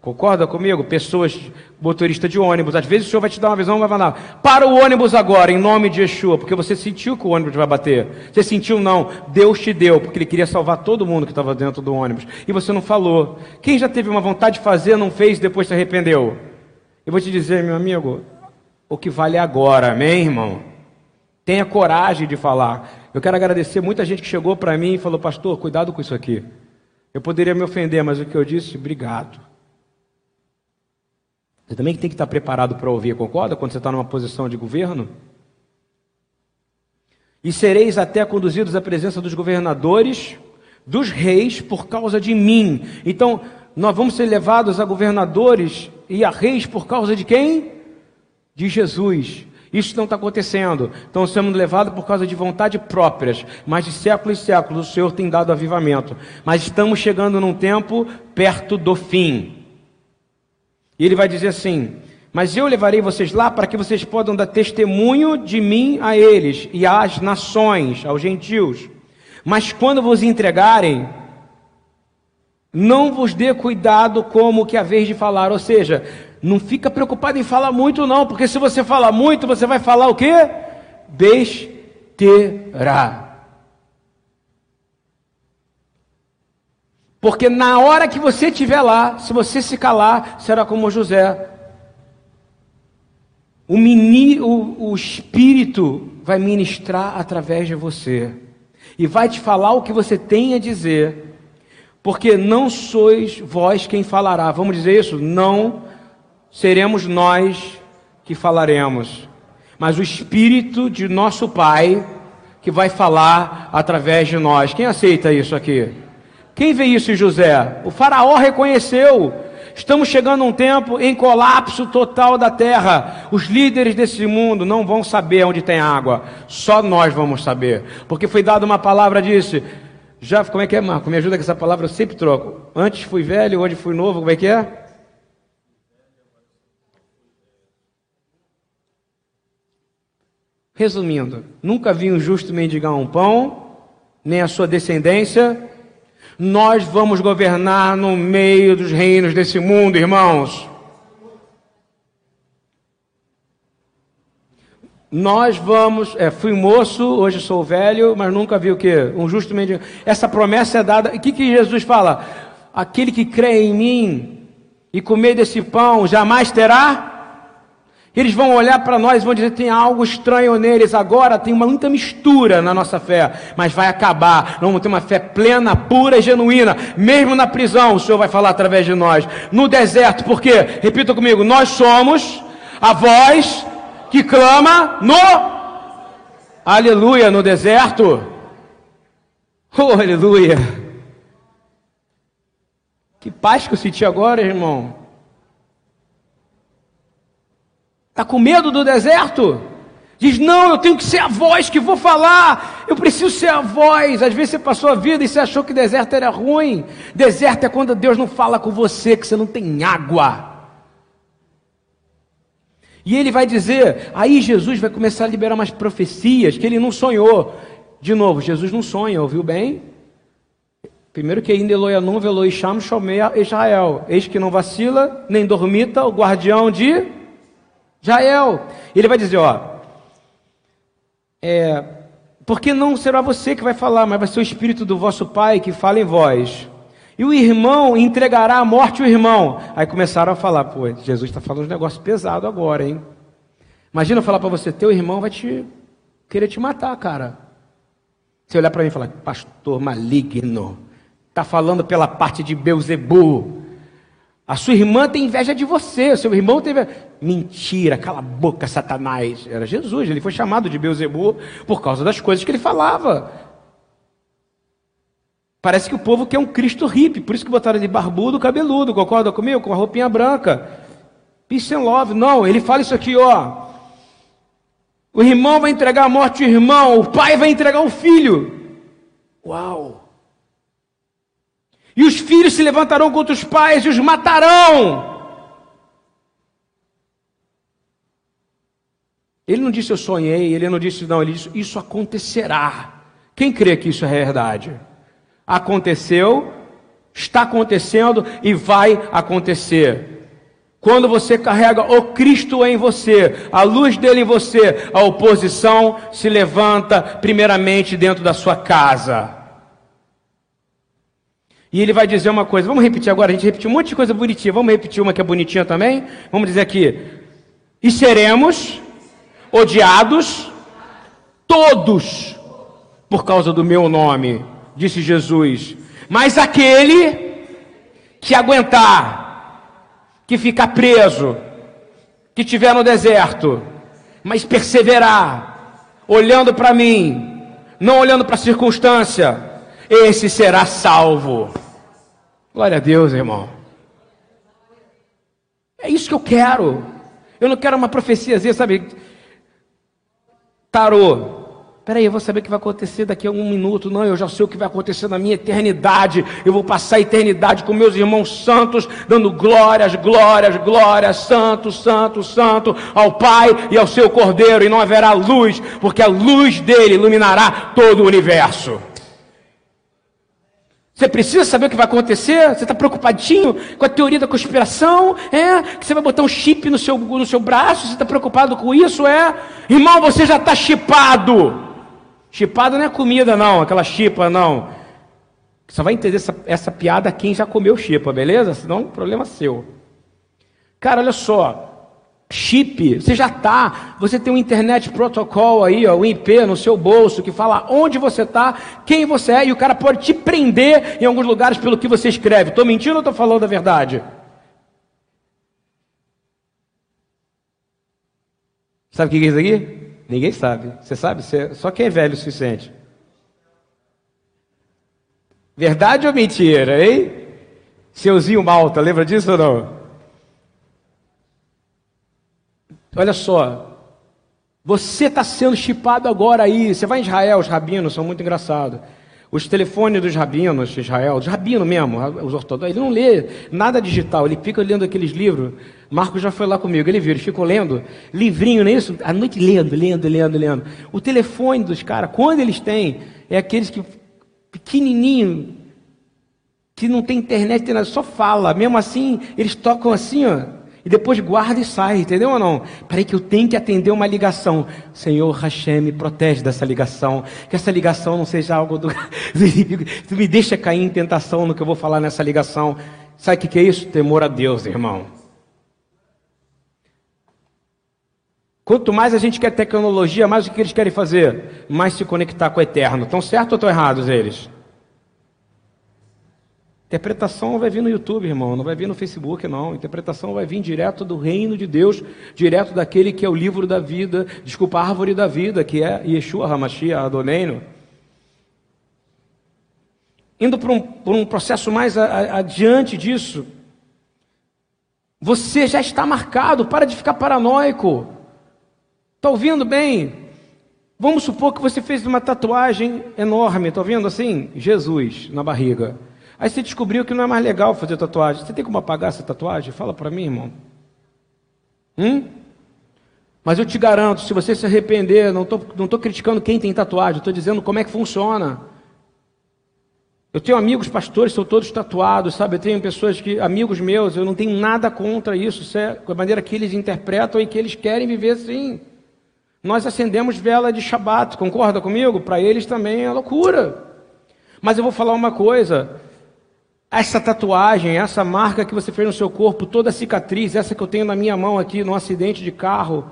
Speaker 1: Concorda comigo? Pessoas, motorista de ônibus. Às vezes o senhor vai te dar uma visão, vai falar: para o ônibus agora, em nome de Yeshua, porque você sentiu que o ônibus vai bater. Você sentiu não, Deus te deu, porque Ele queria salvar todo mundo que estava dentro do ônibus. E você não falou. Quem já teve uma vontade de fazer, não fez, depois se arrependeu? Eu vou te dizer, meu amigo, o que vale agora, amém, irmão? Tenha coragem de falar. Eu quero agradecer muita gente que chegou para mim e falou: Pastor, cuidado com isso aqui. Eu poderia me ofender, mas o que eu disse, obrigado. Você também tem que estar preparado para ouvir, concorda? Quando você está numa posição de governo. E sereis até conduzidos à presença dos governadores, dos reis, por causa de mim. Então, nós vamos ser levados a governadores e a reis por causa de quem? De Jesus. Isso não está acontecendo. Estão sendo levados por causa de vontade próprias. Mas de séculos e séculos o Senhor tem dado avivamento. Mas estamos chegando num tempo perto do fim. E ele vai dizer assim: Mas eu levarei vocês lá para que vocês possam dar testemunho de mim a eles e às nações, aos gentios. Mas quando vos entregarem, não vos dê cuidado como que a vez de falar, ou seja, não fica preocupado em falar muito não, porque se você falar muito, você vai falar o quê? Besteira. Porque na hora que você estiver lá, se você se calar, será como José. O, mini, o, o Espírito vai ministrar através de você. E vai te falar o que você tem a dizer. Porque não sois vós quem falará. Vamos dizer isso? Não seremos nós que falaremos. Mas o Espírito de nosso Pai que vai falar através de nós. Quem aceita isso aqui? Quem vê isso em José? O faraó reconheceu. Estamos chegando a um tempo em colapso total da terra. Os líderes desse mundo não vão saber onde tem água. Só nós vamos saber. Porque foi dada uma palavra disse. Já, como é que é, Marco? Me ajuda com essa palavra, eu sempre troco. Antes fui velho, hoje fui novo, como é que é? Resumindo, nunca vi um justo mendigar um pão, nem a sua descendência nós vamos governar no meio dos reinos desse mundo, irmãos. Nós vamos, é, fui moço, hoje sou velho, mas nunca vi o que? Um justo mendigo. Essa promessa é dada. O que, que Jesus fala? Aquele que crê em mim e comer desse pão jamais terá eles vão olhar para nós e vão dizer: tem algo estranho neles. Agora tem uma muita mistura na nossa fé, mas vai acabar. Vamos ter uma fé plena, pura e genuína. Mesmo na prisão, o Senhor vai falar através de nós. No deserto, porque, repita comigo: nós somos a voz que clama no Aleluia, no deserto. Oh, aleluia. Que paz que eu senti agora, irmão. Está com medo do deserto? Diz: Não, eu tenho que ser a voz que vou falar. Eu preciso ser a voz. Às vezes você passou a vida e você achou que deserto era ruim. Deserto é quando Deus não fala com você, que você não tem água. E ele vai dizer: Aí Jesus vai começar a liberar umas profecias que ele não sonhou. De novo, Jesus não sonha, ouviu bem? Primeiro que ainda Eloianum Veloisham Shomei Israel. Eis que não vacila, nem dormita, o guardião de Jael. Ele vai dizer, ó, é, porque não será você que vai falar, mas vai ser o Espírito do vosso Pai que fala em vós. E o irmão entregará à morte o irmão. Aí começaram a falar, pô, Jesus está falando um negócio pesado agora, hein? Imagina eu falar para você, teu irmão vai te querer te matar, cara. Você olhar para mim e falar, pastor maligno, está falando pela parte de Beuzebu. A sua irmã tem inveja de você, o seu irmão teve. Mentira, cala a boca, Satanás. Era Jesus, ele foi chamado de Beuzebu por causa das coisas que ele falava. Parece que o povo quer um Cristo hippie, por isso que botaram de barbudo, cabeludo, concorda comigo? Com a roupinha branca. Peace and love. Não, ele fala isso aqui, ó. O irmão vai entregar a morte ao irmão, o pai vai entregar o filho. Uau! E os filhos se levantarão contra os pais e os matarão. Ele não disse eu sonhei, ele não disse não, ele disse isso acontecerá. Quem crê que isso é verdade? Aconteceu, está acontecendo e vai acontecer. Quando você carrega o Cristo em você, a luz dele em você, a oposição se levanta primeiramente dentro da sua casa. E ele vai dizer uma coisa, vamos repetir agora, a gente repetiu um monte de coisa bonitinha, vamos repetir uma que é bonitinha também? Vamos dizer aqui, e seremos odiados todos por causa do meu nome, disse Jesus. Mas aquele que aguentar, que ficar preso, que estiver no deserto, mas perseverar, olhando para mim, não olhando para a circunstância, esse será salvo. Glória a Deus, irmão. É isso que eu quero. Eu não quero uma profeciazinha, sabe? Tarô. Peraí, eu vou saber o que vai acontecer daqui a um minuto. Não, eu já sei o que vai acontecer na minha eternidade. Eu vou passar a eternidade com meus irmãos santos, dando glórias, glórias, glórias, santo, santo, santo, ao Pai e ao seu Cordeiro. E não haverá luz, porque a luz dele iluminará todo o universo. Você precisa saber o que vai acontecer? Você está preocupadinho com a teoria da conspiração? É? Que você vai botar um chip no seu, no seu braço? Você está preocupado com isso? É? Irmão, você já está chipado. Chipado não é comida, não, aquela chipa, não. Só vai entender essa, essa piada quem já comeu chipa, beleza? Senão, problema seu. Cara, olha só chip, você já está, você tem um internet protocol aí, ó, um IP no seu bolso que fala onde você está, quem você é, e o cara pode te prender em alguns lugares pelo que você escreve. Estou mentindo ou estou falando a verdade? Sabe o que é isso aqui? Ninguém sabe. Você sabe? Você... Só quem é velho o suficiente. Verdade ou mentira, hein? Seuzinho Malta, lembra disso ou não? Olha só, você está sendo chipado agora aí. Você vai em Israel, os rabinos são muito engraçados. Os telefones dos rabinos de Israel, os rabinos mesmo, os ortodoxos, ele não lê nada digital, ele fica lendo aqueles livros. Marcos já foi lá comigo, ele viu, ele ficou lendo livrinho, não é isso? A noite lendo, lendo, lendo, lendo. O telefone dos caras, quando eles têm, é aqueles que pequenininho, que não tem internet, tem nada, só fala. Mesmo assim, eles tocam assim, ó e depois guarda e sai, entendeu ou não? Peraí que eu tenho que atender uma ligação. Senhor Hashem, me protege dessa ligação. Que essa ligação não seja algo do, inimigo. Me deixa cair em tentação no que eu vou falar nessa ligação. Sabe o que, é isso? Temor a Deus, irmão. Quanto mais a gente quer tecnologia, mais o que eles querem fazer? Mais se conectar com o eterno. Estão certos ou estão errados eles? Interpretação vai vir no YouTube, irmão, não vai vir no Facebook, não. Interpretação vai vir direto do reino de Deus, direto daquele que é o livro da vida, desculpa, a árvore da vida, que é Yeshua Hamashia Adoneino. Indo por um, por um processo mais a, a, adiante disso, você já está marcado, para de ficar paranoico. Está ouvindo bem? Vamos supor que você fez uma tatuagem enorme, está ouvindo assim? Jesus na barriga. Aí você descobriu que não é mais legal fazer tatuagem. Você tem como apagar essa tatuagem? Fala para mim, irmão. Hum? Mas eu te garanto, se você se arrepender, não estou não tô criticando quem tem tatuagem, estou dizendo como é que funciona. Eu tenho amigos pastores, são todos tatuados, sabe? Eu tenho pessoas que, amigos meus, eu não tenho nada contra isso, é a maneira que eles interpretam e que eles querem viver assim. Nós acendemos vela de Shabat, concorda comigo? Para eles também é loucura. Mas eu vou falar uma coisa: essa tatuagem, essa marca que você fez no seu corpo, toda a cicatriz, essa que eu tenho na minha mão aqui, no acidente de carro,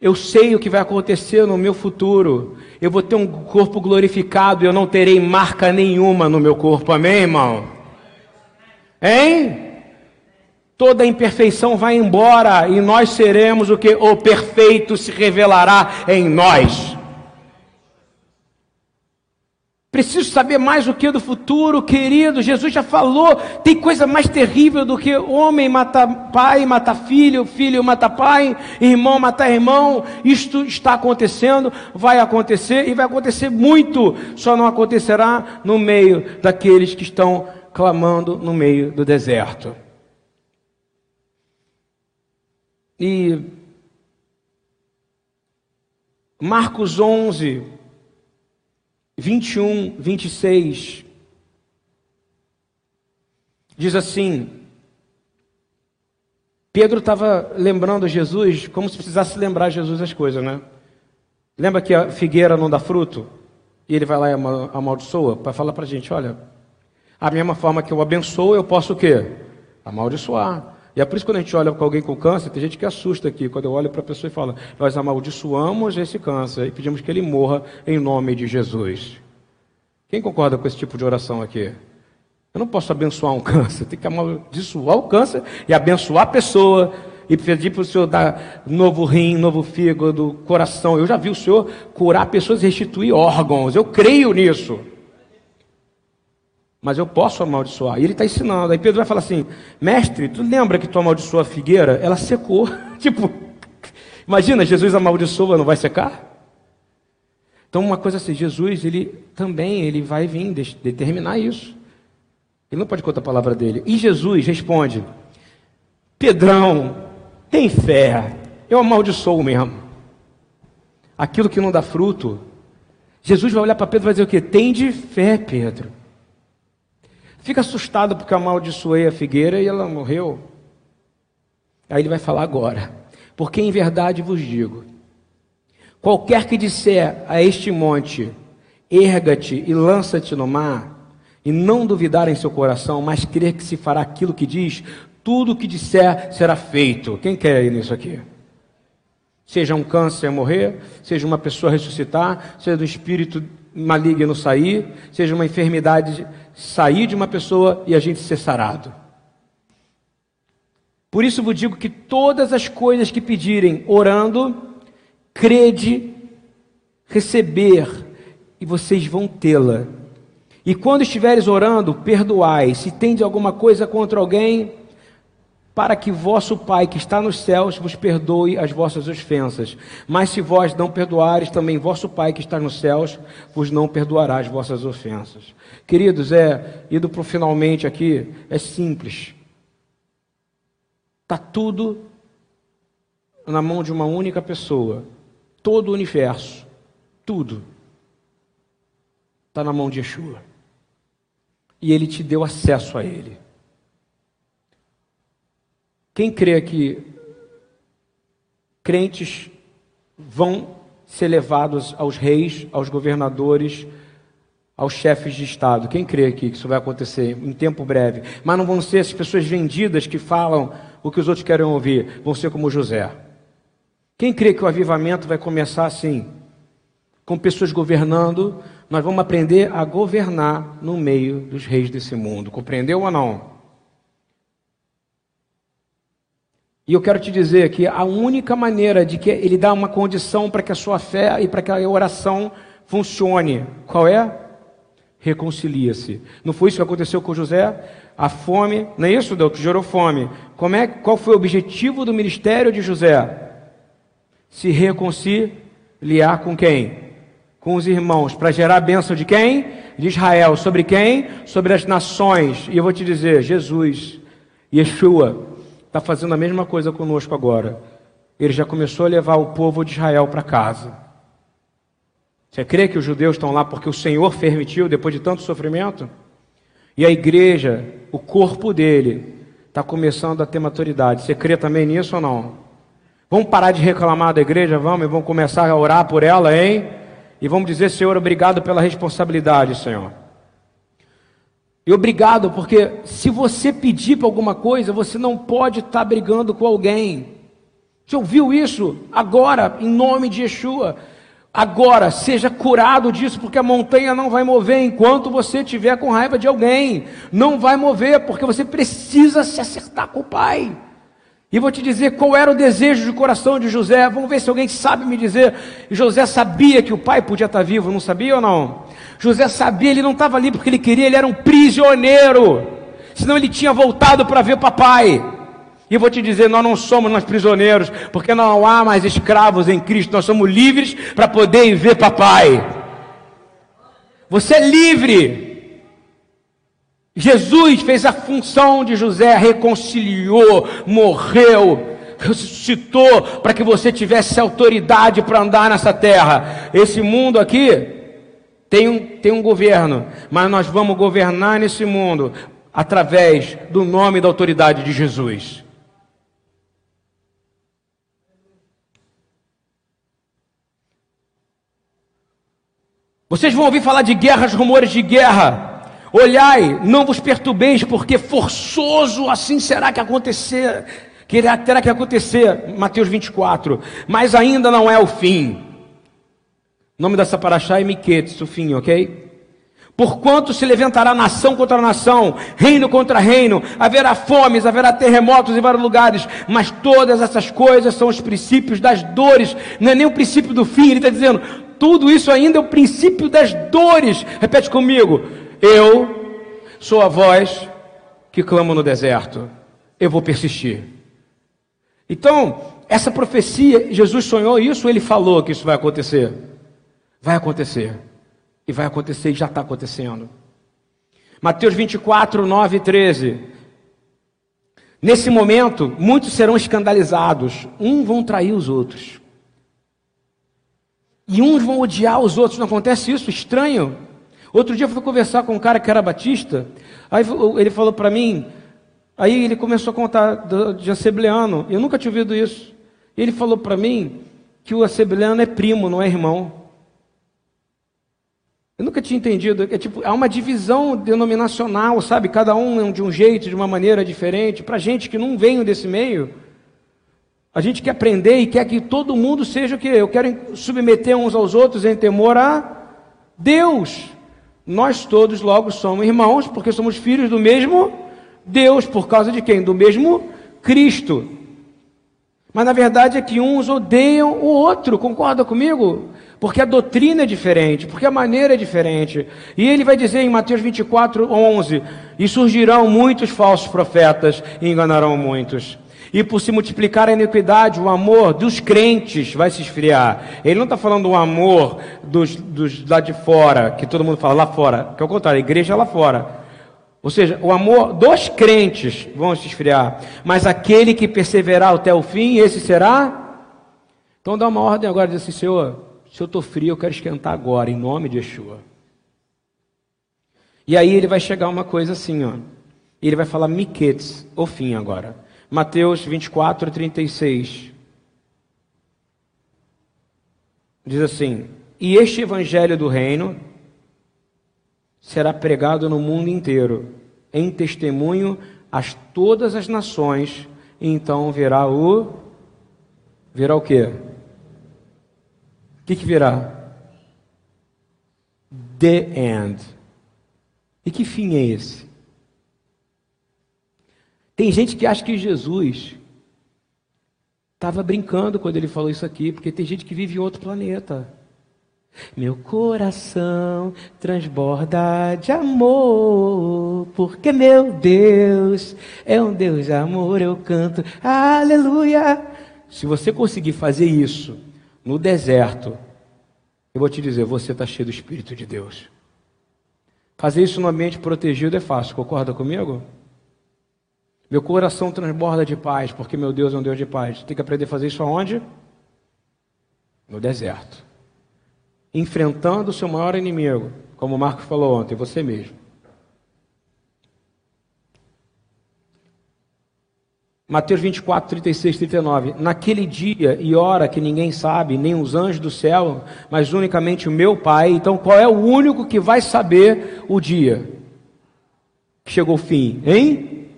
Speaker 1: eu sei o que vai acontecer no meu futuro. Eu vou ter um corpo glorificado e eu não terei marca nenhuma no meu corpo. Amém, irmão? Hein? toda imperfeição vai embora e nós seremos o que? O perfeito se revelará em nós. Preciso saber mais o que do futuro, querido. Jesus já falou. Tem coisa mais terrível do que homem mata pai, mata filho, filho mata pai, irmão mata irmão. Isto está acontecendo, vai acontecer e vai acontecer muito. Só não acontecerá no meio daqueles que estão clamando no meio do deserto. E Marcos 11, 21, 26, diz assim: Pedro estava lembrando Jesus como se precisasse lembrar Jesus as coisas, né? Lembra que a figueira não dá fruto? E ele vai lá e amaldiçoa para falar para a gente: olha, a mesma forma que eu abençoo, eu posso o quê? Amaldiçoar. É por isso que quando a gente olha para alguém com câncer, tem gente que assusta aqui, quando eu olho para a pessoa e falo, nós amaldiçoamos esse câncer e pedimos que ele morra em nome de Jesus. Quem concorda com esse tipo de oração aqui? Eu não posso abençoar um câncer, tem que amaldiçoar o câncer e abençoar a pessoa e pedir para o Senhor dar novo rim, novo fígado, coração. Eu já vi o Senhor curar pessoas e restituir órgãos, eu creio nisso mas eu posso amaldiçoar. E ele está ensinando. Aí Pedro vai falar assim: Mestre, tu lembra que tu amaldiçoou a figueira? Ela secou. tipo, imagina, Jesus amaldiçoa, não vai secar? Então, uma coisa assim: Jesus, ele também ele vai vir determinar isso. Ele não pode contar a palavra dele. E Jesus responde: Pedrão, tem fé. Eu amaldiçoo mesmo. Aquilo que não dá fruto. Jesus vai olhar para Pedro e vai dizer o quê? Tem de fé, Pedro. Fica assustado porque amaldiçoei a figueira e ela morreu. Aí ele vai falar agora. Porque em verdade vos digo: qualquer que disser a este monte, erga-te e lança-te no mar, e não duvidar em seu coração, mas crer que se fará aquilo que diz, tudo o que disser será feito. Quem quer ir nisso aqui? Seja um câncer morrer, seja uma pessoa ressuscitar, seja um espírito maligno sair, seja uma enfermidade sair de uma pessoa e a gente ser sarado. Por isso vos digo que todas as coisas que pedirem orando, crede receber e vocês vão tê-la. E quando estiveres orando, perdoai. Se de alguma coisa contra alguém, para que vosso Pai que está nos céus vos perdoe as vossas ofensas. Mas se vós não perdoares, também vosso Pai que está nos céus vos não perdoará as vossas ofensas. Queridos, é indo para o finalmente aqui, é simples. Está tudo na mão de uma única pessoa. Todo o universo, tudo, está na mão de Yeshua. E ele te deu acesso a ele. Quem crê que crentes vão ser levados aos reis, aos governadores, aos chefes de Estado? Quem crê aqui que isso vai acontecer em tempo breve? Mas não vão ser as pessoas vendidas que falam o que os outros querem ouvir, vão ser como José. Quem crê que o avivamento vai começar assim? Com pessoas governando, nós vamos aprender a governar no meio dos reis desse mundo. Compreendeu ou não? E eu quero te dizer que a única maneira de que ele dá uma condição para que a sua fé e para que a oração funcione, qual é? Reconcilia-se. Não foi isso que aconteceu com José? A fome, não é isso, Deus, que gerou fome. Como é, qual foi o objetivo do ministério de José? Se reconciliar com quem? Com os irmãos, para gerar a bênção de quem? De Israel. Sobre quem? Sobre as nações. E eu vou te dizer, Jesus, Yeshua, está fazendo a mesma coisa conosco agora. Ele já começou a levar o povo de Israel para casa. Você crê que os judeus estão lá porque o Senhor permitiu, depois de tanto sofrimento? E a igreja, o corpo dele, está começando a ter maturidade. Você crê também nisso ou não? Vamos parar de reclamar da igreja, vamos, e vamos começar a orar por ela, hein? E vamos dizer, Senhor, obrigado pela responsabilidade, Senhor. E obrigado, porque se você pedir para alguma coisa, você não pode estar tá brigando com alguém. Você ouviu isso? Agora, em nome de Yeshua. Agora, seja curado disso, porque a montanha não vai mover enquanto você tiver com raiva de alguém. Não vai mover, porque você precisa se acertar com o Pai. E vou te dizer qual era o desejo de coração de José. Vamos ver se alguém sabe me dizer. José sabia que o pai podia estar vivo, não sabia ou não? José sabia, ele não estava ali porque ele queria, ele era um prisioneiro. Senão ele tinha voltado para ver papai. E eu vou te dizer, nós não somos mais prisioneiros, porque não há mais escravos em Cristo, nós somos livres para poder ver papai. Você é livre. Jesus fez a função de José, reconciliou, morreu, ressuscitou para que você tivesse autoridade para andar nessa terra. Esse mundo aqui tem um, tem um governo, mas nós vamos governar nesse mundo através do nome e da autoridade de Jesus. Vocês vão ouvir falar de guerras, rumores de guerra. Olhai, não vos perturbeis, porque forçoso assim será que acontecer, que terá que acontecer. Mateus 24. Mas ainda não é o fim. O nome dessa paraxá é Miquetes, o fim, ok? Porquanto se levantará nação contra nação, reino contra reino, haverá fomes, haverá terremotos em vários lugares, mas todas essas coisas são os princípios das dores, não é nem o princípio do fim, ele está dizendo, tudo isso ainda é o princípio das dores. Repete comigo. Eu sou a voz que clama no deserto. Eu vou persistir. Então, essa profecia, Jesus sonhou isso, ele falou que isso vai acontecer. Vai acontecer. E vai acontecer e já está acontecendo. Mateus 24, 9 e 13. Nesse momento, muitos serão escandalizados, uns vão trair os outros. E uns vão odiar os outros. Não acontece isso? Estranho. Outro dia eu fui conversar com um cara que era batista. Aí ele falou para mim. Aí ele começou a contar de assembleano. Eu nunca tinha ouvido isso. Ele falou para mim que o assembleano é primo, não é irmão. Eu nunca tinha entendido. É tipo, há uma divisão denominacional, sabe? Cada um é de um jeito, de uma maneira diferente. Para gente que não veio desse meio. A gente quer aprender e quer que todo mundo seja o que? Eu quero submeter uns aos outros em temor a Deus. Nós todos logo somos irmãos, porque somos filhos do mesmo Deus, por causa de quem? Do mesmo Cristo. Mas na verdade é que uns odeiam o outro, concorda comigo? Porque a doutrina é diferente, porque a maneira é diferente. E ele vai dizer em Mateus 24, 11: E surgirão muitos falsos profetas e enganarão muitos. E por se multiplicar a iniquidade, o amor dos crentes vai se esfriar. Ele não está falando do amor dos, dos lá de fora, que todo mundo fala lá fora, que é o contrário, a igreja é lá fora. Ou seja, o amor dos crentes vão se esfriar. Mas aquele que perseverar até o fim, esse será. Então dá uma ordem agora, diz assim, Senhor, se eu estou frio, eu quero esquentar agora, em nome de Yeshua. E aí ele vai chegar uma coisa assim, ó. Ele vai falar miquetes, o fim agora. Mateus 24, 36. Diz assim: E este evangelho do reino será pregado no mundo inteiro, em testemunho a todas as nações, e então virá o. Virá o quê? O que, que virá? The end. E que fim é esse? Tem gente que acha que Jesus estava brincando quando ele falou isso aqui, porque tem gente que vive em outro planeta. Meu coração transborda de amor, porque meu Deus é um Deus de amor, eu canto aleluia. Se você conseguir fazer isso no deserto, eu vou te dizer, você está cheio do Espírito de Deus. Fazer isso no ambiente protegido é fácil, concorda comigo? Meu coração transborda de paz, porque meu Deus é um Deus de paz. Tem que aprender a fazer isso aonde? No deserto. Enfrentando o seu maior inimigo, como o Marcos falou ontem, você mesmo. Mateus 24, 36, 39. Naquele dia e hora que ninguém sabe, nem os anjos do céu, mas unicamente o meu Pai. Então, qual é o único que vai saber o dia que chegou o fim? Hein?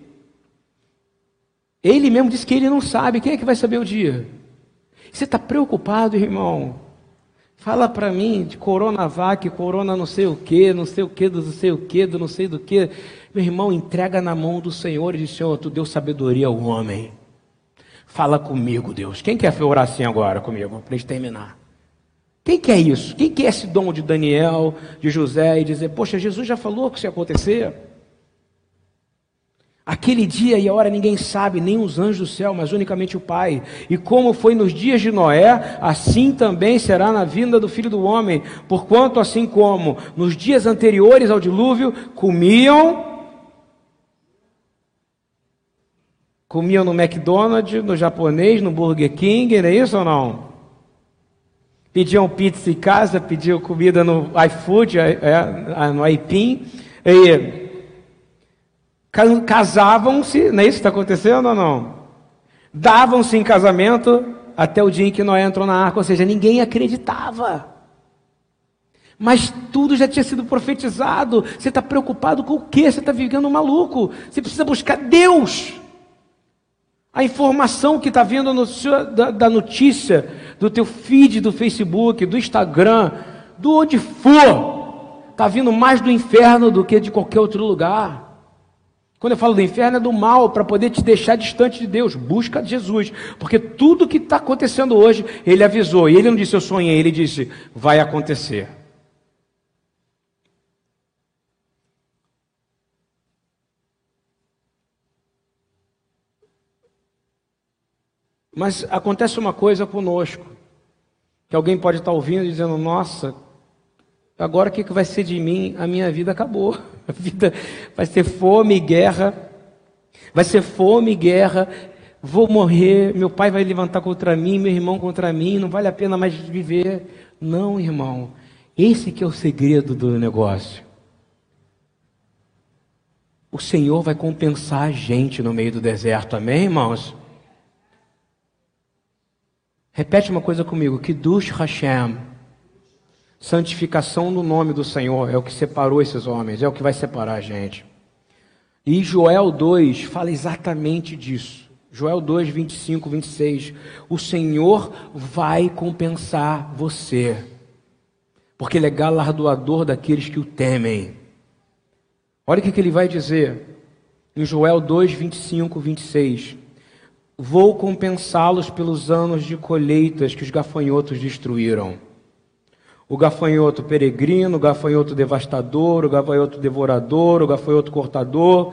Speaker 1: Ele mesmo disse que ele não sabe. Quem é que vai saber o dia? Você está preocupado, irmão? Fala para mim de Coronavac, Corona não sei o que, não sei o que, não sei o que, não sei do que. Meu irmão, entrega na mão do Senhor e diz: Senhor, tu deu sabedoria ao homem. Fala comigo, Deus. Quem quer orar assim agora comigo, para gente terminar? Quem quer isso? Quem quer esse dom de Daniel, de José e dizer: Poxa, Jesus já falou que isso ia acontecer? Aquele dia e a hora ninguém sabe, nem os anjos do céu, mas unicamente o Pai. E como foi nos dias de Noé, assim também será na vinda do Filho do Homem. Porquanto, assim como nos dias anteriores ao dilúvio, comiam. Comiam no McDonald's, no japonês, no Burger King, não é isso ou não? Pediam pizza em casa, pediam comida no iFood, é, é, no iPin. E casavam-se, não é isso que está acontecendo ou não? Davam-se em casamento até o dia em que Noé entrou na arca, ou seja, ninguém acreditava. Mas tudo já tinha sido profetizado. Você está preocupado com o quê? Você está vivendo um maluco. Você precisa buscar Deus. A informação que está vindo no seu, da, da notícia, do teu feed do Facebook, do Instagram, do onde for, está vindo mais do inferno do que de qualquer outro lugar. Quando eu falo do inferno, é do mal, para poder te deixar distante de Deus. Busca Jesus. Porque tudo que está acontecendo hoje, ele avisou. E ele não disse eu sonhei, ele disse vai acontecer. Mas acontece uma coisa conosco, que alguém pode estar ouvindo e dizendo: Nossa, agora o que vai ser de mim? A minha vida acabou. A vida vai ser fome e guerra. Vai ser fome e guerra. Vou morrer, meu pai vai levantar contra mim, meu irmão contra mim, não vale a pena mais viver. Não, irmão. Esse que é o segredo do negócio. O Senhor vai compensar a gente no meio do deserto, amém, irmãos? Repete uma coisa comigo: que Dush Hashem Santificação no nome do Senhor é o que separou esses homens, é o que vai separar a gente. E Joel 2 fala exatamente disso. Joel 2, 25, 26. O Senhor vai compensar você, porque Ele é galardoador daqueles que o temem. Olha o que, ele vai dizer em Joel 2, 25, 26. Vou compensá-los pelos anos de colheitas que os gafanhotos destruíram o gafanhoto peregrino, o gafanhoto devastador, o gafanhoto devorador, o gafanhoto cortador,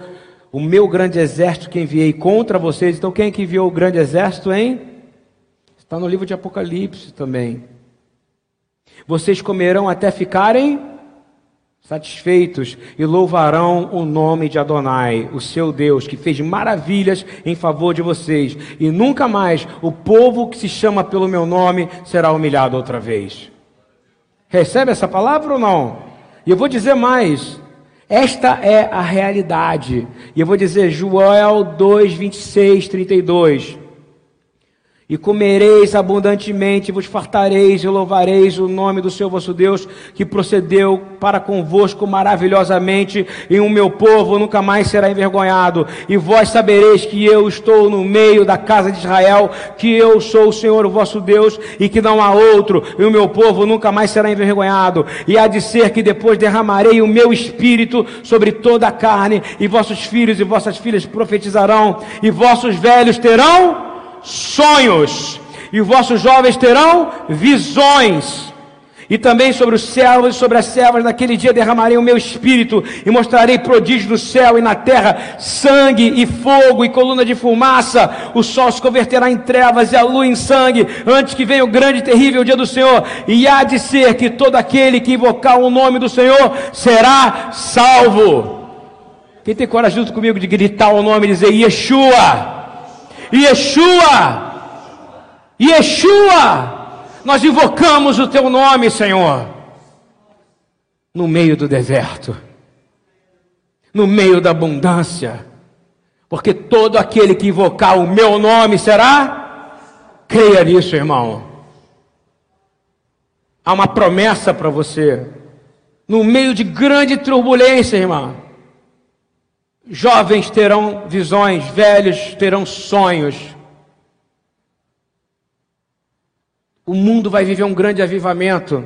Speaker 1: o meu grande exército que enviei contra vocês. Então, quem é que enviou o grande exército, hein? Está no livro de Apocalipse também. Vocês comerão até ficarem satisfeitos e louvarão o nome de Adonai, o seu Deus, que fez maravilhas em favor de vocês. E nunca mais o povo que se chama pelo meu nome será humilhado outra vez. Recebe essa palavra ou não? E eu vou dizer mais. Esta é a realidade. E eu vou dizer Joel 2, 26, 32 e comereis abundantemente, vos fartareis e louvareis o nome do Senhor vosso Deus, que procedeu para convosco maravilhosamente, e o meu povo nunca mais será envergonhado. E vós sabereis que eu estou no meio da casa de Israel, que eu sou o Senhor o vosso Deus, e que não há outro, e o meu povo nunca mais será envergonhado. E há de ser que depois derramarei o meu espírito sobre toda a carne, e vossos filhos e vossas filhas profetizarão, e vossos velhos terão sonhos, e os vossos jovens terão visões. E também sobre os servos e sobre as servas, naquele dia derramarei o meu espírito e mostrarei prodígios no céu e na terra, sangue e fogo e coluna de fumaça. O sol se converterá em trevas e a lua em sangue, antes que venha o grande e terrível dia do Senhor. E há de ser que todo aquele que invocar o nome do Senhor será salvo. Quem tem coragem junto comigo de gritar o nome e dizer Yeshua? Yeshua, Yeshua, nós invocamos o teu nome, Senhor, no meio do deserto, no meio da abundância, porque todo aquele que invocar o meu nome será, creia nisso, irmão. Há uma promessa para você, no meio de grande turbulência, irmão. Jovens terão visões, velhos terão sonhos. O mundo vai viver um grande avivamento,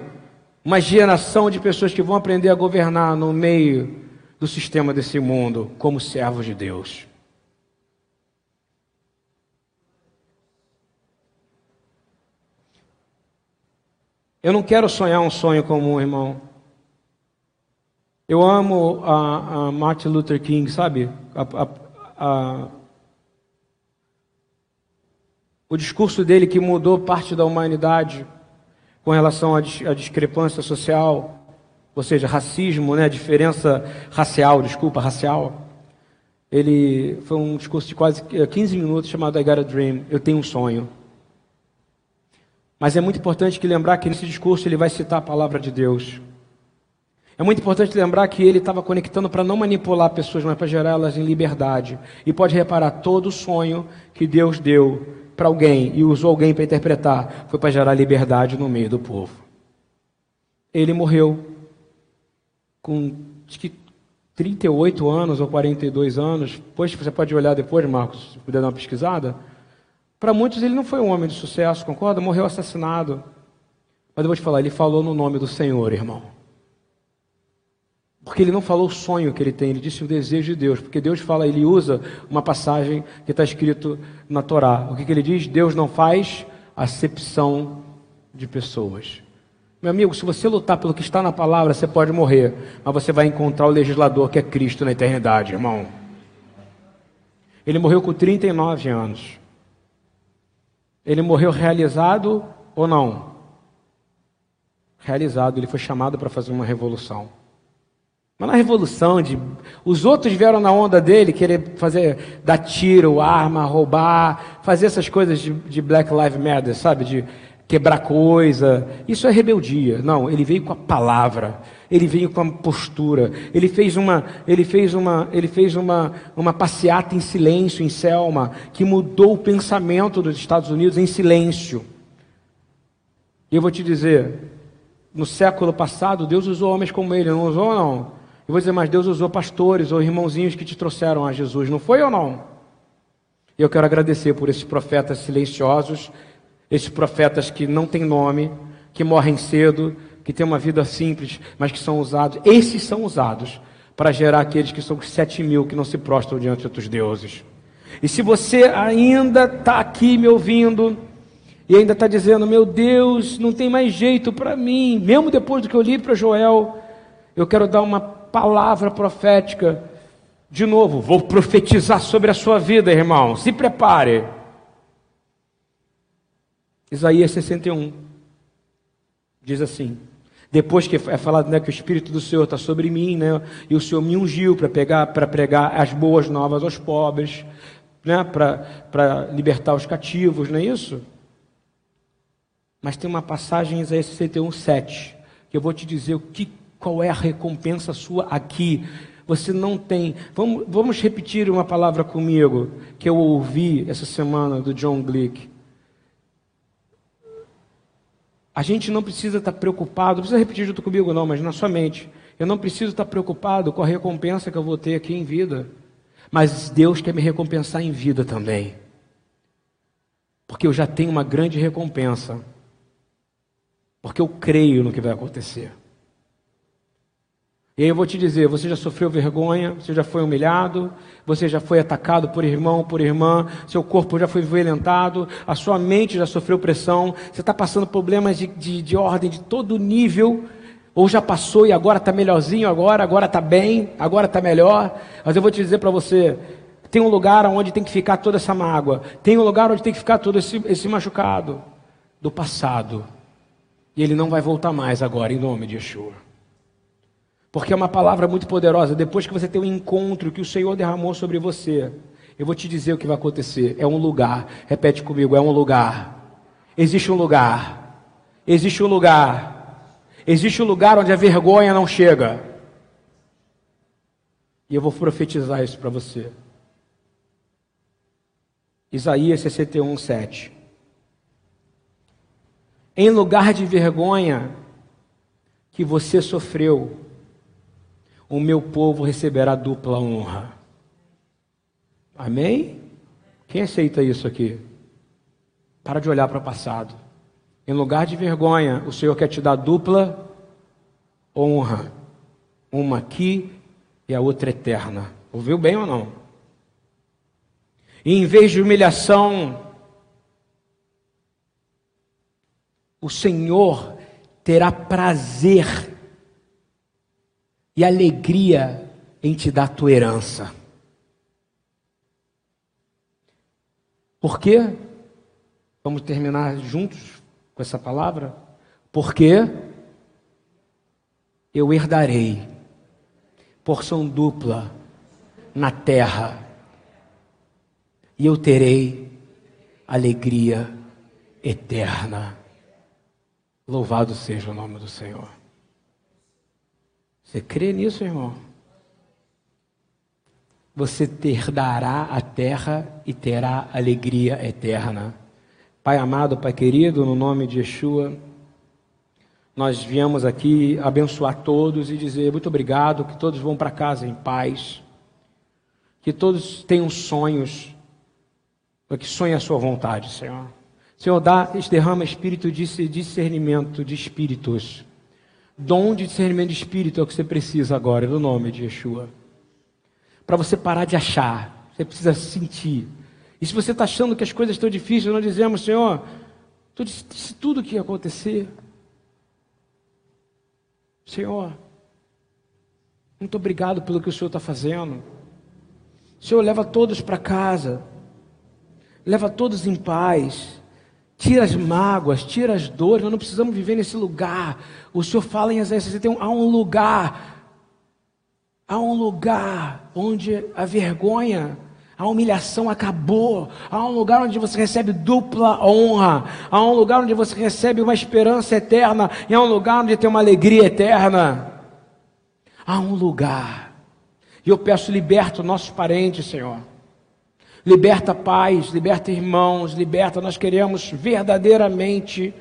Speaker 1: uma geração de pessoas que vão aprender a governar no meio do sistema desse mundo como servos de Deus. Eu não quero sonhar um sonho comum, irmão. Eu amo a, a Martin Luther King, sabe? A, a, o discurso dele que mudou parte da humanidade com relação à, discrepância social, ou seja, racismo, né? diferença racial, desculpa, racial. Ele foi um discurso de quase 15 minutos chamado I Got a Dream, Eu Tenho um Sonho. Mas é muito importante que lembrar que nesse discurso ele vai citar a palavra de Deus. É muito importante lembrar que ele estava conectando para não manipular pessoas, mas para gerar elas em liberdade. E pode reparar, todo sonho que Deus deu para alguém e usou alguém para interpretar foi para gerar liberdade no meio do povo. Ele morreu com acho que 38 anos ou 42 anos. Depois você pode olhar depois, Marcos, se puder dar uma pesquisada. Para muitos ele não foi um homem de sucesso, concorda? Morreu assassinado. Mas eu vou te falar, ele falou no nome do Senhor, irmão. Porque ele não falou o sonho que ele tem, ele disse o desejo de Deus. Porque Deus fala, ele usa uma passagem que está escrito na Torá. O que, que ele diz? Deus não faz acepção de pessoas. Meu amigo, se você lutar pelo que está na palavra, você pode morrer, mas você vai encontrar o legislador que é Cristo na eternidade, irmão. Ele morreu com 39 anos. Ele morreu realizado ou não? Realizado, ele foi chamado para fazer uma revolução. Mas na revolução de. Os outros vieram na onda dele querer fazer, dar tiro, arma, roubar, fazer essas coisas de, de Black Lives Matter, sabe? De quebrar coisa. Isso é rebeldia. Não, ele veio com a palavra. Ele veio com a postura. Ele fez uma, ele fez uma, ele fez uma, uma passeata em silêncio em Selma, que mudou o pensamento dos Estados Unidos em silêncio. E eu vou te dizer, no século passado, Deus usou homens como ele, não usou não? Vou dizer, mas Deus usou pastores ou irmãozinhos que te trouxeram a Jesus, não foi ou não? Eu quero agradecer por esses profetas silenciosos, esses profetas que não têm nome, que morrem cedo, que têm uma vida simples, mas que são usados. Esses são usados para gerar aqueles que são os sete mil que não se prostram diante outros deuses. E se você ainda está aqui me ouvindo e ainda está dizendo, meu Deus, não tem mais jeito para mim, mesmo depois do que eu li para Joel, eu quero dar uma palavra profética. De novo, vou profetizar sobre a sua vida, irmão. Se prepare. Isaías 61 diz assim: depois que é falado né, que o Espírito do Senhor está sobre mim, né, e o Senhor me ungiu para pegar, para pregar as boas novas aos pobres, né, para libertar os cativos, não é isso? Mas tem uma passagem em Isaías 61, 7, que eu vou te dizer o que, qual é a recompensa sua aqui. Você não tem. Vamos, vamos repetir uma palavra comigo que eu ouvi essa semana do John Glick. A gente não precisa estar preocupado, não precisa repetir junto comigo, não, mas na sua mente. Eu não preciso estar preocupado com a recompensa que eu vou ter aqui em vida. Mas Deus quer me recompensar em vida também. Porque eu já tenho uma grande recompensa. Porque eu creio no que vai acontecer. E aí eu vou te dizer: você já sofreu vergonha, você já foi humilhado, você já foi atacado por irmão, por irmã, seu corpo já foi violentado, a sua mente já sofreu pressão, você está passando problemas de, de, de ordem de todo nível, ou já passou e agora está melhorzinho, agora, agora está bem, agora está melhor. Mas eu vou te dizer para você: tem um lugar onde tem que ficar toda essa mágoa, tem um lugar onde tem que ficar todo esse, esse machucado do passado. E ele não vai voltar mais agora, em nome de Yeshua. Porque é uma palavra muito poderosa. Depois que você tem um encontro que o Senhor derramou sobre você, eu vou te dizer o que vai acontecer. É um lugar. Repete comigo: é um lugar. Existe um lugar. Existe um lugar. Existe um lugar onde a vergonha não chega. E eu vou profetizar isso para você. Isaías 61, 7. Em lugar de vergonha que você sofreu, o meu povo receberá dupla honra. Amém? Quem aceita isso aqui? Para de olhar para o passado. Em lugar de vergonha, o Senhor quer te dar dupla honra. Uma aqui e a outra eterna. Ouviu bem ou não? E em vez de humilhação, o Senhor terá prazer e alegria em te dar tua herança. Por quê? Vamos terminar juntos com essa palavra? Porque eu herdarei porção dupla na terra e eu terei alegria eterna. Louvado seja o nome do Senhor. Você crê nisso, irmão? Você herdará a terra e terá alegria eterna. Pai amado, Pai querido, no nome de Yeshua, nós viemos aqui abençoar todos e dizer muito obrigado, que todos vão para casa em paz, que todos tenham sonhos, que sonhem a sua vontade, Senhor. Senhor, dá, derrama espírito de discernimento de espíritos. Dom de discernimento de espírito é o que você precisa agora, no nome de Yeshua para você parar de achar. Você precisa sentir. E se você está achando que as coisas estão difíceis, nós dizemos, Senhor, tu disse tudo o que ia acontecer. Senhor, muito obrigado pelo que o Senhor está fazendo. Senhor, leva todos para casa. Leva todos em paz. Tira as mágoas, tira as dores. Nós não precisamos viver nesse lugar. O Senhor fala em Isaías, você tem um, há um lugar Há um lugar onde a vergonha, a humilhação acabou. Há um lugar onde você recebe dupla honra. Há um lugar onde você recebe uma esperança eterna. E há um lugar onde tem uma alegria eterna. Há um lugar. E eu peço, liberta nossos parentes, Senhor. Liberta pais, liberta irmãos, liberta. Nós queremos verdadeiramente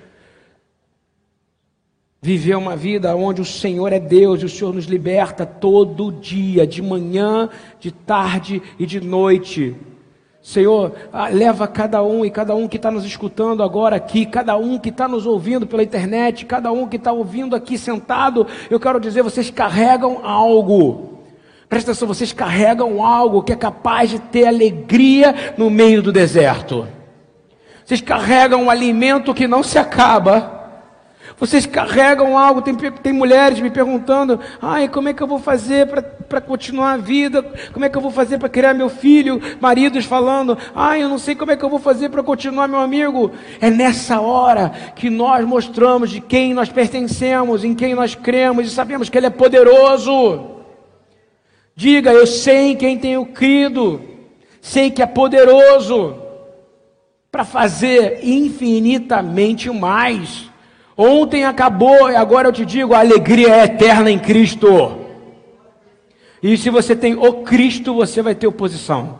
Speaker 1: viver uma vida onde o Senhor é Deus e o Senhor nos liberta todo dia, de manhã, de tarde e de noite. Senhor, ah, leva cada um e cada um que está nos escutando agora aqui, cada um que está nos ouvindo pela internet, cada um que está ouvindo aqui sentado, eu quero dizer, vocês carregam algo. Presta atenção, vocês carregam algo que é capaz de ter alegria no meio do deserto. Vocês carregam um alimento que não se acaba vocês carregam algo, tem, tem mulheres me perguntando: ai, como é que eu vou fazer para continuar a vida? Como é que eu vou fazer para criar meu filho? Maridos falando: ai, eu não sei como é que eu vou fazer para continuar meu amigo. É nessa hora que nós mostramos de quem nós pertencemos, em quem nós cremos e sabemos que Ele é poderoso. Diga: eu sei em quem tenho crido, sei que é poderoso para fazer infinitamente mais. Ontem acabou e agora eu te digo: a alegria é eterna em Cristo. E se você tem o Cristo, você vai ter oposição.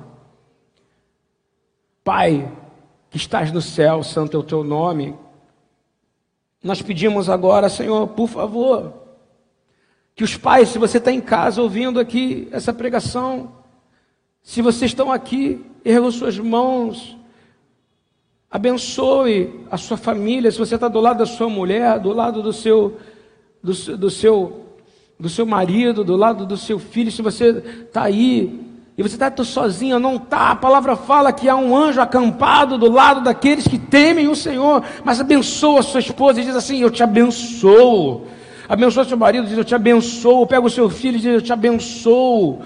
Speaker 1: Pai, que estás no céu, santo é o teu nome. Nós pedimos agora, Senhor, por favor, que os pais, se você está em casa ouvindo aqui essa pregação, se vocês estão aqui, ergam suas mãos Abençoe a sua família. Se você está do lado da sua mulher, do lado do seu, do, do, seu, do seu marido, do lado do seu filho, se você está aí e você está sozinho, não está. A palavra fala que há um anjo acampado do lado daqueles que temem o Senhor. Mas abençoa a sua esposa e diz assim: Eu te abençoo. Abençoa seu marido, diz: Eu te abençoo. Pega o seu filho e diz: Eu te abençoo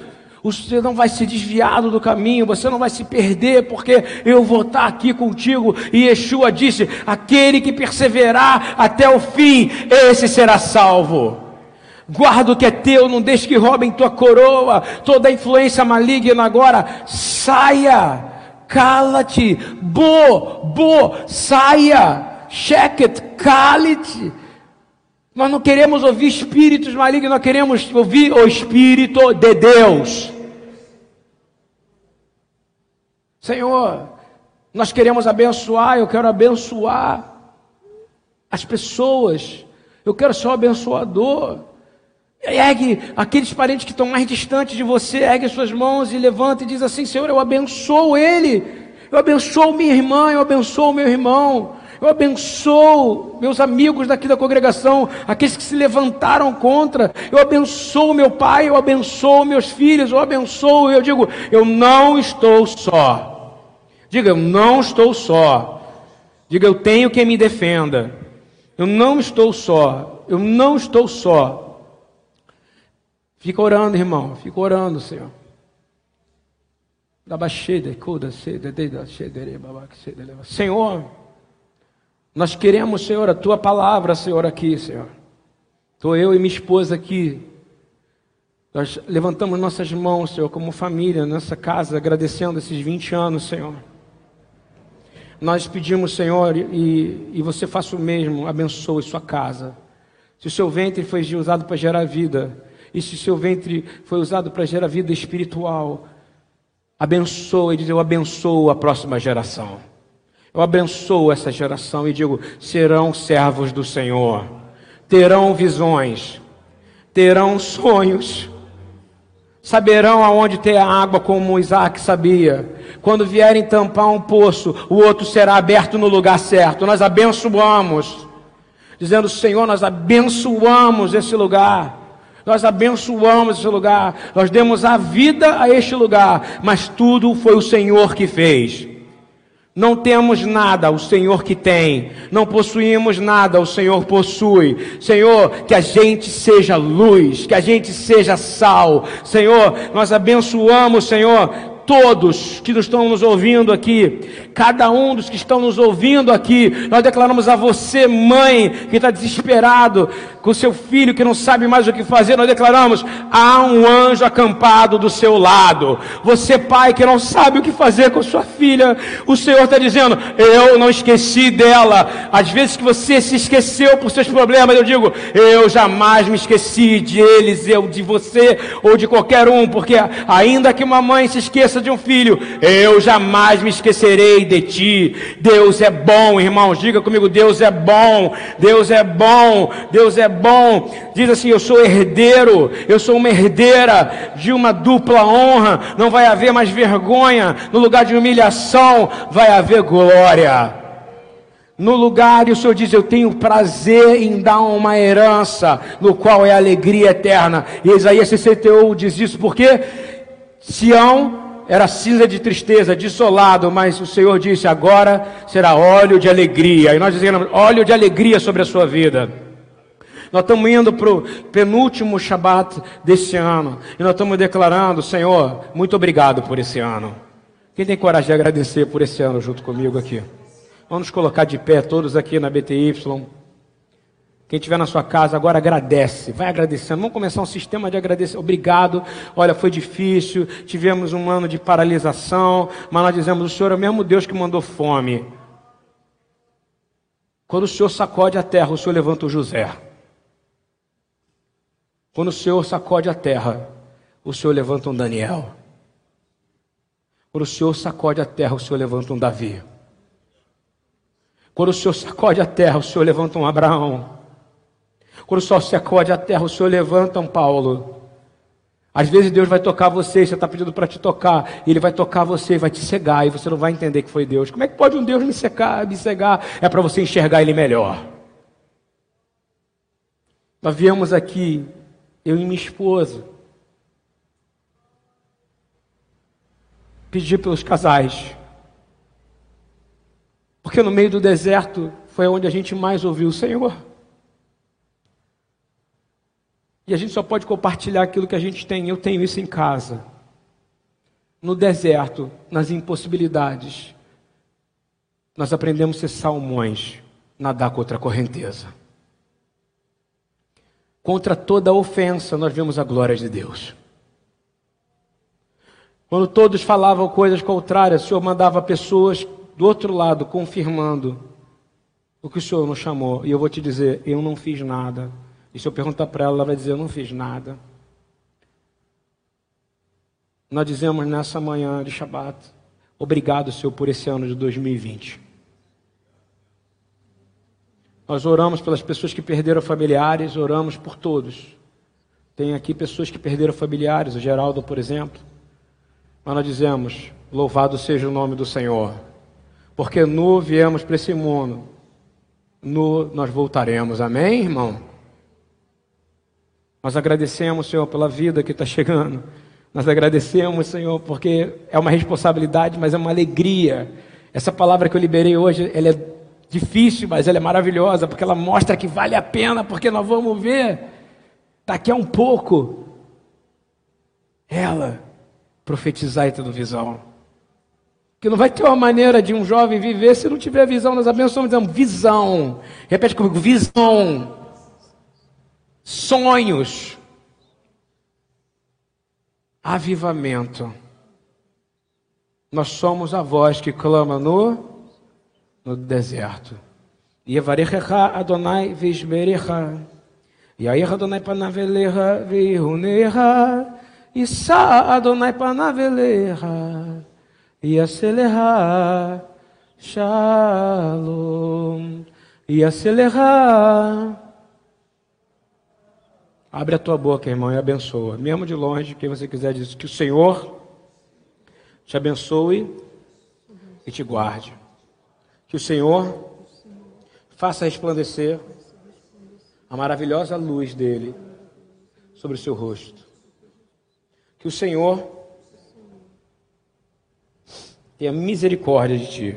Speaker 1: você não vai ser desviado do caminho, você não vai se perder, porque eu vou estar aqui contigo. E Yeshua disse: aquele que perseverar até o fim, esse será salvo. Guarda o que é teu, não deixe que roubem tua coroa, toda influência maligna agora, saia, cala-te, bo, bo, saia, cheque-te, cale-te. Nós não queremos ouvir espíritos malignos, nós queremos ouvir o Espírito de Deus. Senhor, nós queremos abençoar, eu quero abençoar as pessoas, eu quero ser um abençoador. Ergue aqueles parentes que estão mais distantes de você, ergue suas mãos e levanta e diz assim: Senhor, eu abençoo ele, eu abençoo minha irmã, eu abençoo meu irmão, Eu abençoo meus amigos daqui da congregação, aqueles que se levantaram contra. Eu abençoo meu pai, eu abençoo meus filhos, eu abençoo. Eu digo, eu não estou só. Diga, eu não estou só. Diga, eu tenho quem me defenda. Eu não estou só. Eu não estou só. Fica orando, irmão. Fica orando, Senhor. Senhor, nós queremos, Senhor, a tua palavra, Senhor, aqui, Senhor. Estou eu e minha esposa aqui. Nós levantamos nossas mãos, Senhor, como família, nessa casa, agradecendo esses 20 anos, Senhor. Nós pedimos, Senhor, e, e você faça o mesmo, abençoe sua casa. Se o seu ventre foi usado para gerar vida, e se o seu ventre foi usado para gerar vida espiritual, abençoa e diz: Eu abençoo a próxima geração. Eu abençoo essa geração e digo: serão servos do Senhor, terão visões, terão sonhos, saberão aonde ter a água, como Isaac sabia. Quando vierem tampar um poço, o outro será aberto no lugar certo. Nós abençoamos, dizendo: Senhor, nós abençoamos esse lugar. Nós abençoamos esse lugar, nós demos a vida a este lugar, mas tudo foi o Senhor que fez. Não temos nada, o Senhor que tem. Não possuímos nada, o Senhor possui. Senhor, que a gente seja luz, que a gente seja sal. Senhor, nós abençoamos, Senhor, todos que estão nos ouvindo aqui, cada um dos que estão nos ouvindo aqui, nós declaramos a você, mãe, que está desesperado com seu filho que não sabe mais o que fazer, nós declaramos: há um anjo acampado do seu lado. Você, pai, que não sabe o que fazer com sua filha, o Senhor está dizendo: eu não esqueci dela. Às vezes que você se esqueceu por seus problemas, eu digo: eu jamais me esqueci de eles, eu de você ou de qualquer um, porque ainda que uma mãe se esqueça de um filho, eu jamais me esquecerei de ti. Deus é bom, irmãos, diga comigo: Deus é bom, Deus é bom, Deus é bom. Diz assim: Eu sou herdeiro, eu sou uma herdeira de uma dupla honra. Não vai haver mais vergonha, no lugar de humilhação, vai haver glória. No lugar, e o Senhor diz: Eu tenho prazer em dar uma herança, no qual é alegria eterna. E Isaías 61 diz isso porque Sião era cinza de tristeza, desolado, mas o Senhor disse: agora será óleo de alegria. E nós dizemos: óleo de alegria sobre a sua vida. Nós estamos indo para o penúltimo Shabat desse ano. E nós estamos declarando: Senhor, muito obrigado por esse ano. Quem tem coragem de agradecer por esse ano junto comigo aqui? Vamos colocar de pé todos aqui na BTY. Quem estiver na sua casa agora agradece, vai agradecendo. Vamos começar um sistema de agradecer. Obrigado. Olha, foi difícil, tivemos um ano de paralisação, mas nós dizemos: o Senhor é o mesmo Deus que mandou fome. Quando o Senhor sacode a terra, o Senhor levanta o José. Quando o Senhor sacode a terra, o Senhor levanta um Daniel. Quando o Senhor sacode a terra, o Senhor levanta um Davi. Quando o Senhor sacode a terra, o Senhor levanta um Abraão. Quando o sol se acode a terra, o Senhor levanta um Paulo. Às vezes Deus vai tocar você, você está pedindo para te tocar, e Ele vai tocar você, vai te cegar, e você não vai entender que foi Deus. Como é que pode um Deus me secar, me cegar? É para você enxergar Ele melhor. Nós viemos aqui, eu e minha esposa, pedir pelos casais. Porque no meio do deserto foi onde a gente mais ouviu o Senhor. E a gente só pode compartilhar aquilo que a gente tem. Eu tenho isso em casa. No deserto, nas impossibilidades, nós aprendemos a ser salmões, nadar contra a correnteza. Contra toda ofensa, nós vemos a glória de Deus. Quando todos falavam coisas contrárias, o Senhor mandava pessoas do outro lado confirmando o que o Senhor nos chamou. E eu vou te dizer: eu não fiz nada. E se eu perguntar para ela, ela vai dizer: Eu não fiz nada. Nós dizemos nessa manhã de Shabat: Obrigado, Senhor, por esse ano de 2020. Nós oramos pelas pessoas que perderam familiares, oramos por todos. Tem aqui pessoas que perderam familiares, o Geraldo, por exemplo. Mas nós dizemos: Louvado seja o nome do Senhor. Porque nu viemos para esse mundo no nós voltaremos. Amém, irmão? Nós agradecemos, Senhor, pela vida que está chegando. Nós agradecemos, Senhor, porque é uma responsabilidade, mas é uma alegria. Essa palavra que eu liberei hoje, ela é difícil, mas ela é maravilhosa, porque ela mostra que vale a pena, porque nós vamos ver daqui a um pouco ela profetizar e tendo visão. Que não vai ter uma maneira de um jovem viver se não tiver visão. Nós abençoamos dizendo visão. Repete comigo, visão. Sonhos. Avivamento. Nós somos a voz que clama no, no deserto. Yevarechecha Adonai vishberecha. Yair Adonai panavelecha vihunecha. Issa Adonai panavelecha. Yaselecha. Shalom. Yaselecha. Abre a tua boca, irmão, e abençoa. Mesmo de longe, quem você quiser dizer que o Senhor te abençoe e te guarde. Que o Senhor faça resplandecer a maravilhosa luz dele sobre o seu rosto. Que o Senhor tenha misericórdia de ti.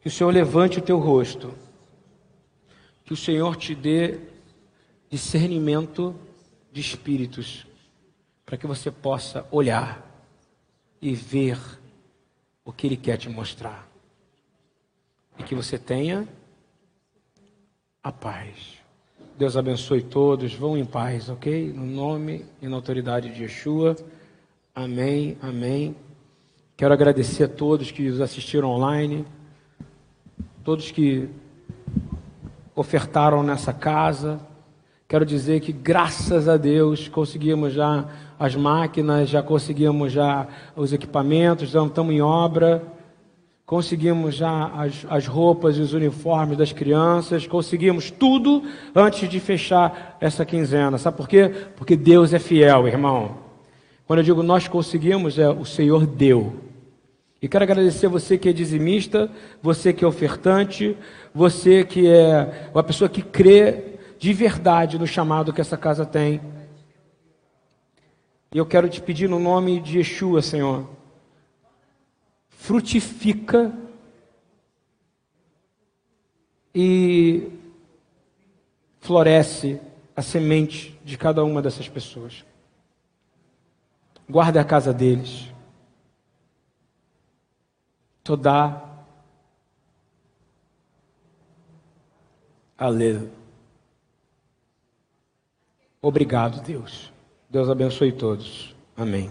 Speaker 1: Que o Senhor levante o teu rosto. Que o Senhor te dê discernimento de espíritos, para que você possa olhar e ver o que Ele quer te mostrar. E que você tenha a paz. Deus abençoe todos, vão em paz, ok? No nome e na autoridade de Yeshua. Amém, amém. Quero agradecer a todos que nos assistiram online, todos que ofertaram nessa casa Quero dizer que graças a Deus conseguimos já as máquinas, já conseguimos já os equipamentos, estamos em obra, conseguimos já as, as roupas e os uniformes das crianças, conseguimos tudo antes de fechar essa quinzena. Sabe por quê? Porque Deus é fiel, irmão. Quando eu digo nós conseguimos, é o Senhor deu. E quero agradecer você que é dizimista, você que é ofertante, você que é uma pessoa que crê de verdade no chamado que essa casa tem. E eu quero te pedir no nome de Yeshua, Senhor, frutifica e floresce a semente de cada uma dessas pessoas. Guarda a casa deles. Toda Aleluia. Obrigado, Deus. Deus abençoe todos. Amém.